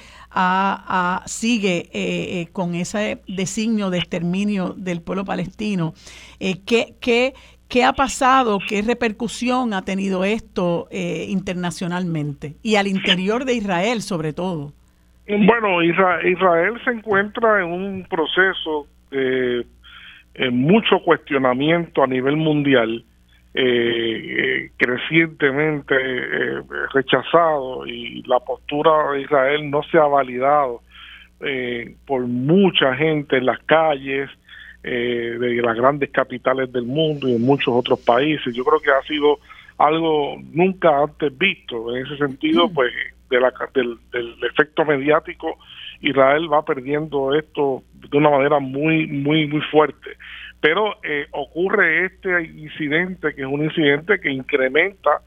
sigue eh, eh, con ese designio de exterminio del pueblo palestino. Eh, ¿qué, qué, ha pasado? ¿Qué repercusión ha tenido esto internacionalmente? Y al interior de Israel, sobre todo. Bueno, Israel, se encuentra en un proceso de eh, mucho cuestionamiento a nivel mundial, eh, eh, crecientemente rechazado y la postura de Israel no se ha validado por mucha gente en las calles de las grandes capitales del mundo y en muchos otros países. Yo creo que ha sido algo nunca antes visto. En ese sentido, mm. pues, de la, del, del efecto mediático Israel va perdiendo esto de una manera muy, muy, muy fuerte. Pero eh, ocurre este incidente, que es un incidente que incrementa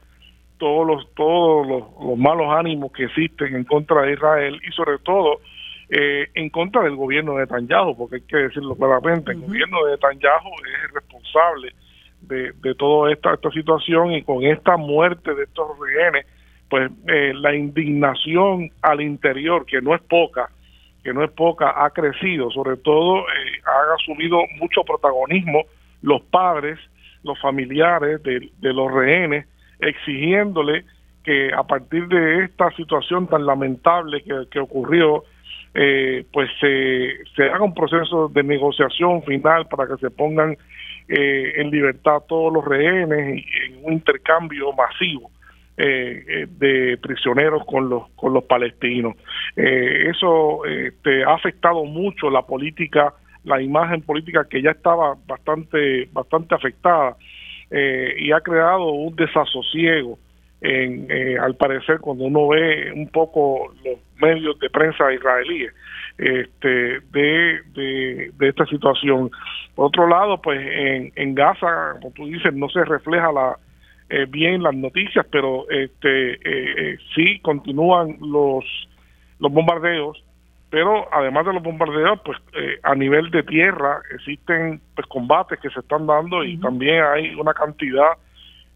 todos los todos los, malos ánimos que existen en contra de Israel y sobre todo eh, en contra del gobierno de Netanyahu, porque hay que decirlo claramente, el gobierno de Netanyahu es el responsable de, de toda esta, esta situación y con esta muerte de estos rehenes, pues eh, la indignación al interior, que no es poca, que no es poca, ha crecido, sobre todo eh, han asumido mucho protagonismo los padres, los familiares de, los rehenes, exigiéndole que a partir de esta situación tan lamentable que, ocurrió, eh, pues se, se, haga un proceso de negociación final para que se pongan eh, en libertad todos los rehenes y en un intercambio masivo eh, eh, de prisioneros con los con los palestinos. Eh, eso este, ha afectado mucho la política, la imagen política que ya estaba bastante bastante afectada y ha creado un desasosiego. En, al parecer cuando uno ve un poco los medios de prensa israelíes este, de, de, esta situación. Por otro lado, pues en, en Gaza, como tú dices, no se refleja la, eh, bien las noticias, pero este eh, eh, sí continúan los los bombardeos, pero además de los bombardeos, pues a nivel de tierra existen pues combates que se están dando y también hay una cantidad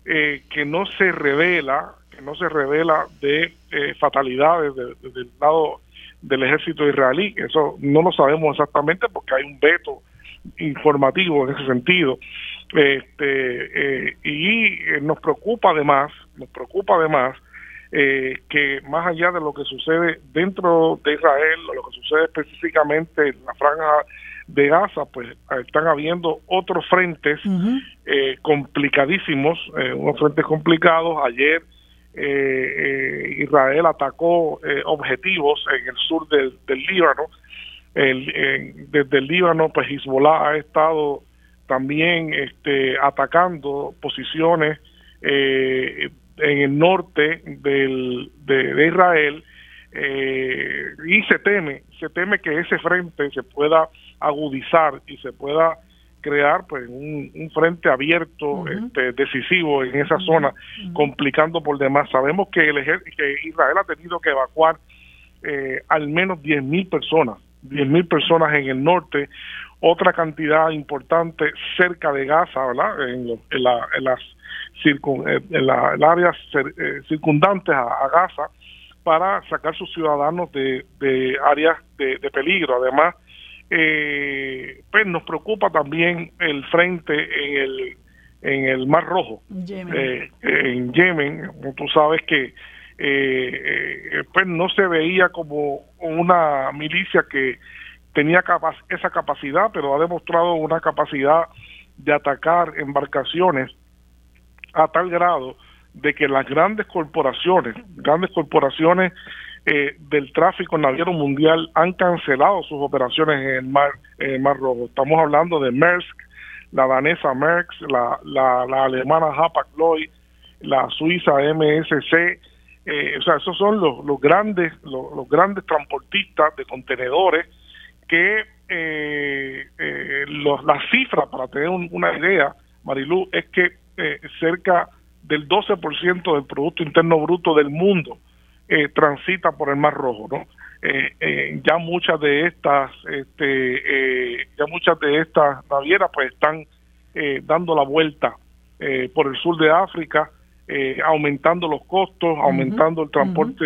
que no se revela, que no se revela de fatalidades del lado del ejército israelí. Eso no lo sabemos exactamente porque hay un veto informativo en ese sentido. Este, eh, y eh, nos preocupa además, nos preocupa además eh, que más allá de lo que sucede dentro de Israel, lo que sucede específicamente en la franja de Gaza, pues están habiendo otros frentes complicadísimos, unos frentes complicados. Ayer Israel atacó objetivos en el sur del, del Líbano. El, desde el Líbano, pues Hezbollah ha estado también este, atacando posiciones eh, en el norte del, de, Israel eh, y se teme, se teme que ese frente se pueda agudizar y se pueda crear pues un, frente abierto este, decisivo en esa zona complicando por demás. Sabemos que el que Israel ha tenido que evacuar eh, al menos 10.000 personas 10.000 personas en el norte otra cantidad importante cerca de Gaza verdad en, la, en las en, la, áreas eh, circundantes a, Gaza para sacar sus ciudadanos de, de áreas de, de peligro. Además eh, pues nos preocupa también el frente en el en el Mar Rojo, eh, en Yemen, como tú sabes que eh, eh, pues no se veía como una milicia que tenía esa capacidad, pero ha demostrado una capacidad de atacar embarcaciones a tal grado de que las grandes corporaciones, grandes corporaciones eh, del tráfico naviero mundial han cancelado sus operaciones en el mar, Rojo. Estamos hablando de Maersk, la danesa Maersk, la, alemana Hapag-Lloyd, la suiza MSC, eh, o sea, esos son los, los grandes los, grandes transportistas de contenedores que eh, eh los, la cifra, para tener una idea, Marilú, es que cerca del 12% del Producto Interno Bruto del mundo eh, transita por el Mar Rojo, ¿no? Eh, eh, ya muchas de estas, este, ya muchas de estas navieras pues están dando la vuelta por el sur de África, aumentando los costos, aumentando el transporte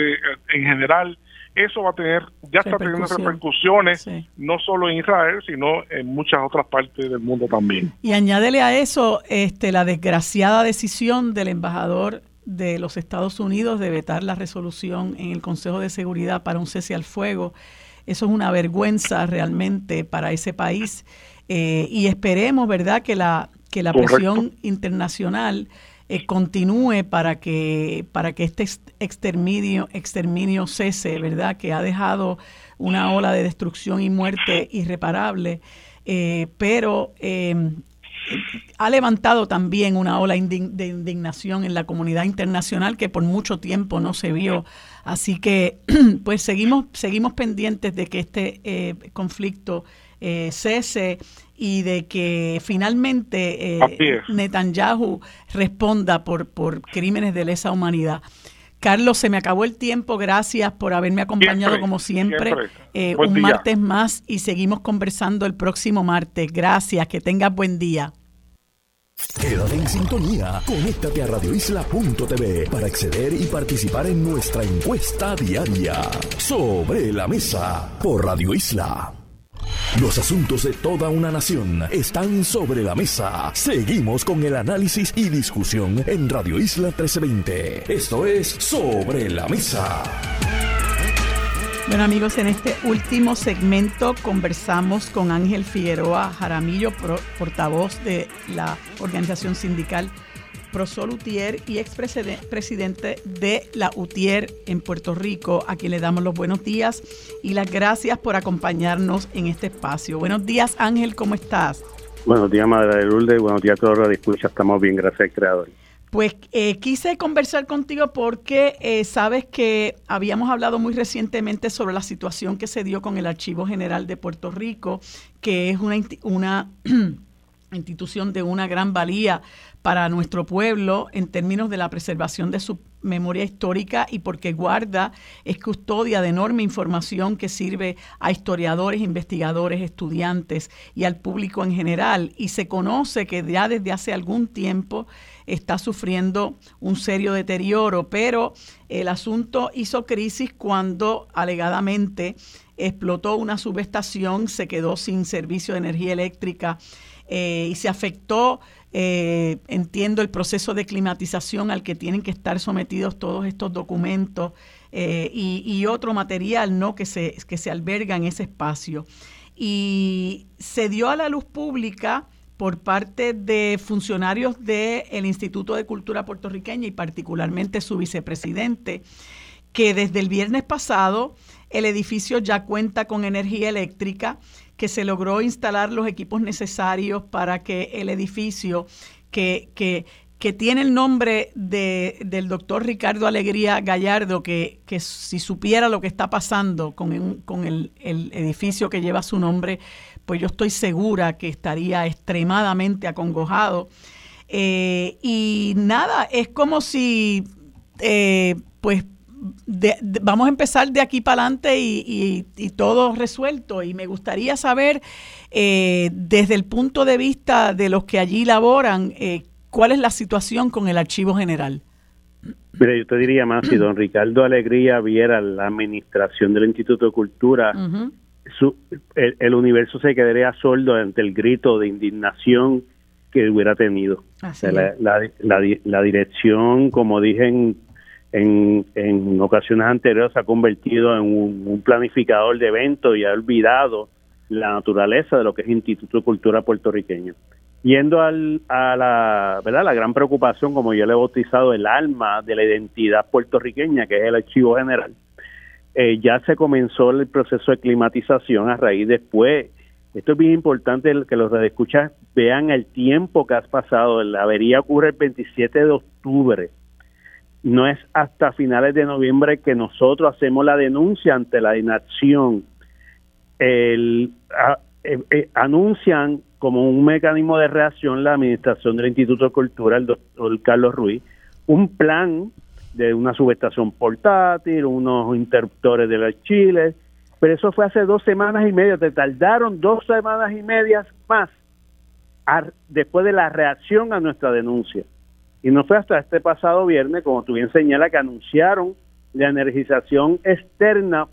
en general. Eso va a tener, ya está teniendo repercusiones, no solo en Israel, sino en muchas otras partes del mundo también. Y añádele a eso este, la desgraciada decisión del embajador de los Estados Unidos de vetar la resolución en el Consejo de Seguridad para un cese al fuego. Eso es una vergüenza realmente para ese país eh, y esperemos, ¿verdad?, que la, que la presión internacional eh, continúe para que, para que este exterminio, exterminio cese, ¿verdad?, que ha dejado una ola de destrucción y muerte irreparable. Eh, pero ha levantado también una ola de indignación en la comunidad internacional que por mucho tiempo no se vio. Así que pues seguimos, seguimos pendientes de que este eh, conflicto cese y de que finalmente eh, Netanyahu responda por, por crímenes de lesa humanidad. Carlos, se me acabó el tiempo. Gracias por haberme acompañado como siempre. un martes más y seguimos conversando el próximo martes. Gracias, que tengas buen día. Quédate en sintonía. Conéctate a radioisla.tv para acceder y participar en nuestra encuesta diaria. Sobre la mesa por Radio Isla. Los asuntos de toda una nación están sobre la mesa. Seguimos con el análisis y discusión en Radio Isla 1320. Esto es Sobre la Mesa. Bueno amigos, en este último segmento conversamos con Ángel Figueroa Jaramillo, portavoz de la organización sindical Prosol Utier y expresidente de la Utier en Puerto Rico, a quien le damos los buenos días y las gracias por acompañarnos en este espacio. Buenos días Ángel, ¿cómo estás? Buenos días Madre de Lourdes, buenos días a todos los escucha, estamos bien, gracias al creador. Pues eh, quise conversar contigo porque eh, sabes que habíamos hablado muy recientemente sobre la situación que se dio con el Archivo General de Puerto Rico, que es una, una institución de una gran valía para nuestro pueblo en términos de la preservación de su memoria histórica y porque guarda, es custodia de enorme información que sirve a historiadores, investigadores, estudiantes y al público en general. Y se conoce que ya desde hace algún tiempo está sufriendo un serio deterioro, pero el asunto hizo crisis cuando alegadamente explotó una subestación, se quedó sin servicio de energía eléctrica eh, y se afectó, eh, entiendo, el proceso de climatización al que tienen que estar sometidos todos estos documentos eh, y, otro material ¿no? que, se, que se alberga en ese espacio. Y se dio a la luz pública por parte de funcionarios del Instituto de Cultura Puertorriqueña y particularmente su vicepresidente, que desde el viernes pasado el edificio ya cuenta con energía eléctrica, que se logró instalar los equipos necesarios para que el edificio que, que, que tiene el nombre de, del doctor Ricardo Alegría Gallardo, que, que, si supiera lo que está pasando con, con el, el edificio que lleva su nombre, pues yo estoy segura que estaría extremadamente acongojado. Eh, y nada, es como si, eh, pues, vamos a empezar de aquí para adelante y, todo resuelto. Y me gustaría saber, eh, desde el punto de vista de los que allí laboran, cuál es la situación con el archivo general. Mira, yo te diría más, si don Ricardo Alegría viera la administración del Instituto de Cultura, el, universo se quedaría sordo ante el grito de indignación que hubiera tenido. la, dirección, como dije en, en, ocasiones anteriores, se ha convertido en un, planificador de eventos y ha olvidado la naturaleza de lo que es Instituto de Cultura puertorriqueño. Yendo al, a la, ¿verdad? la gran preocupación, como yo le he bautizado, el alma de la identidad puertorriqueña, que es el archivo general, eh, ya se comenzó el proceso de climatización a raíz después. Esto es bien importante que los redescuchas vean el tiempo que has pasado. La avería ocurre el 27 de octubre. No es hasta finales de noviembre que nosotros hacemos la denuncia ante la inacción. El, eh, eh, anuncian como un mecanismo de reacción la administración del Instituto de Cultura, el doctor Carlos Ruiz, un plan de una subestación portátil, unos interruptores de la Chile, pero eso fue hace dos semanas y media, te tardaron dos semanas y medias más después de la reacción a nuestra denuncia. Y no fue hasta este pasado viernes, como tú bien señalas, que anunciaron la energización externa.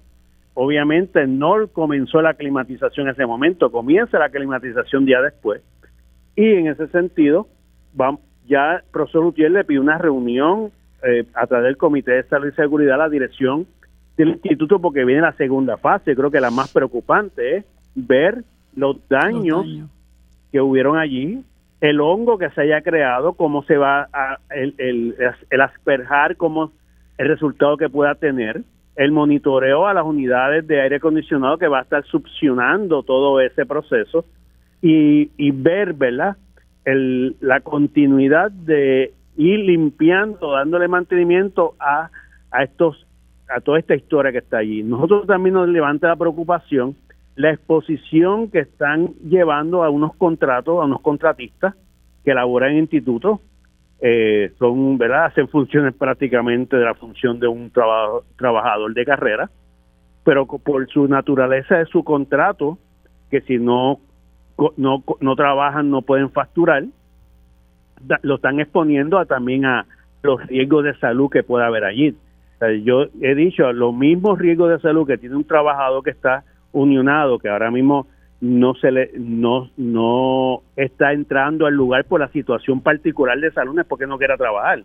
Obviamente no comenzó la climatización en ese momento, comienza la climatización día después. Y en ese sentido, vamos, ya el profesor Utiel le pidió una reunión eh, a través del Comité de Salud y Seguridad a la dirección del instituto porque viene la segunda fase. Creo que la más preocupante es ver los daños, que hubieron allí, el hongo que se haya creado, cómo se va a el, el, asperjar, cómo el resultado que pueda tener, el monitoreo a las unidades de aire acondicionado que va a estar succionando todo ese proceso y, y ver. El, la continuidad de y limpiando, dándole mantenimiento a, a estos a toda esta historia que está allí. Nosotros también nos levanta la preocupación la exposición que están llevando a unos contratos, a unos contratistas que elaboran en institutos, eh, son, ¿verdad? Hacen funciones prácticamente de la función de un trabajo, trabajador de carrera, pero por su naturaleza de su contrato, que si no, no, no trabajan no pueden facturar, lo están exponiendo a, también a los riesgos de salud que pueda haber allí. yo he dicho, los mismos riesgos de salud que tiene un trabajador que está unionado, que ahora mismo no se le no no está entrando al lugar por la situación particular de salud, es porque no quiera trabajar.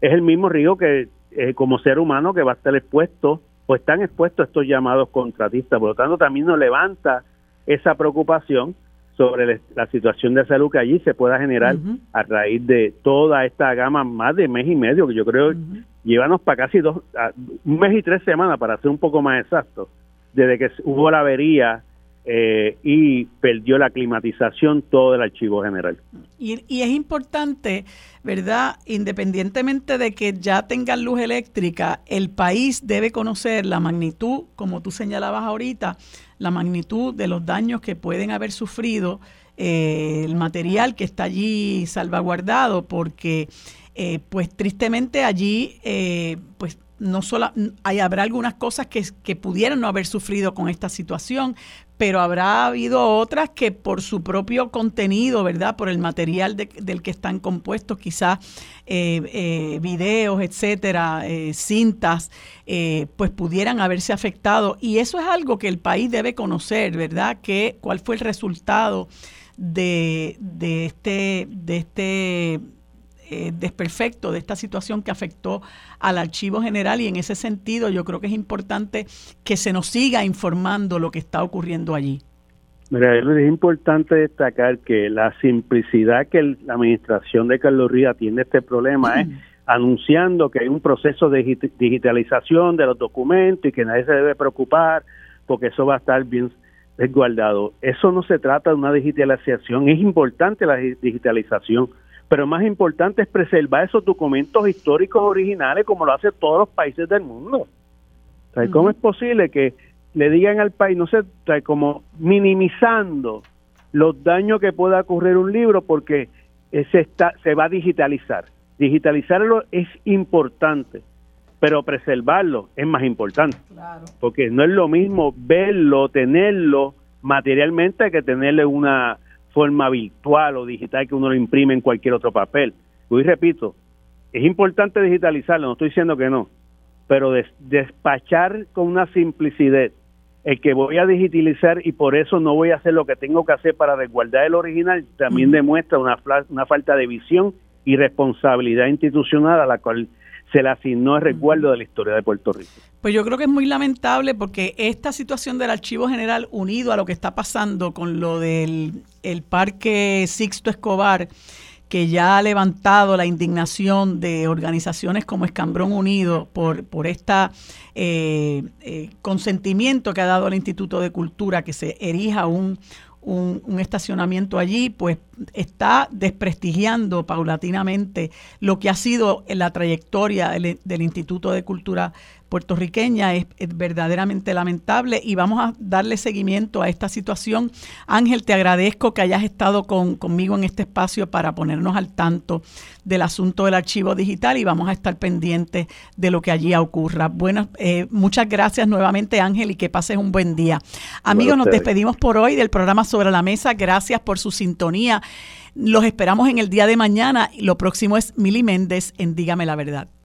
Es el mismo riesgo que eh, como ser humano que va a estar expuesto o están expuestos estos llamados contratistas. Por lo tanto, también nos levanta esa preocupación sobre la situación de salud que allí se pueda generar a raíz de toda esta gama, más de mes y medio, que yo creo llevanos para casi dos, un mes y tres semanas, para ser un poco más exacto, desde que hubo la avería eh, y perdió la climatización todo el archivo general. Y, es importante, ¿verdad? Independientemente de que ya tengan luz eléctrica, el país debe conocer la magnitud, como tú señalabas ahorita, la magnitud de los daños que pueden haber sufrido eh, el material que está allí salvaguardado, porque eh, pues tristemente allí eh, pues no solo hay, habrá algunas cosas que, que, pudieran no haber sufrido con esta situación, pero habrá habido otras que por su propio contenido, ¿verdad? Por el material del que están compuestos, quizás eh, eh, videos, etcétera, eh, cintas, pues pudieran haberse afectado. Y eso es algo que el país debe conocer, ¿verdad? Que, ¿Cuál fue el resultado de, de este, de este eh, desperfecto de esta situación que afectó al archivo general y en ese sentido yo creo que es importante que se nos siga informando lo que está ocurriendo allí. Mira, es importante destacar que la simplicidad que la administración de Carlos Ríos tiene este problema es anunciando que hay un proceso de digitalización de los documentos y que nadie se debe preocupar porque eso va a estar bien resguardado. Eso no se trata de una digitalización, es importante la digitalización, pero más importante es preservar esos documentos históricos originales como lo hacen todos los países del mundo. ¿Cómo es posible que le digan al país, no sé, como minimizando los daños que pueda ocurrir un libro porque se, está, se va a digitalizar. Digitalizarlo es importante, pero preservarlo es más importante. Porque no es lo mismo verlo, tenerlo materialmente que tenerle una forma virtual o digital que uno lo imprime en cualquier otro papel. Y repito, es importante digitalizarlo, no estoy diciendo que no, pero despachar con una simplicidad el que voy a digitalizar y por eso no voy a hacer lo que tengo que hacer para resguardar el original, también demuestra una, una falta de visión y responsabilidad institucional a la cual se le asignó el resguardo de la historia de Puerto Rico. Pues yo creo que es muy lamentable porque esta situación del Archivo General unido a lo que está pasando con lo del el Parque Sixto Escobar, que ya ha levantado la indignación de organizaciones como Escambrón Unido por, por este consentimiento que ha dado el Instituto de Cultura que se erija un, un, estacionamiento allí, pues está desprestigiando paulatinamente lo que ha sido la trayectoria del, del Instituto de Cultura puertorriqueña es, verdaderamente lamentable y vamos a darle seguimiento a esta situación. Ángel, te agradezco que hayas estado conmigo en este espacio para ponernos al tanto del asunto del archivo digital y vamos a estar pendientes de lo que allí ocurra. Bueno, eh, muchas gracias nuevamente Ángel y que pases un buen día. Amigos, nos despedimos por hoy del programa Sobre la Mesa. Gracias por su sintonía. Los esperamos en el día de mañana. Lo próximo es Mili Méndez en Dígame la Verdad.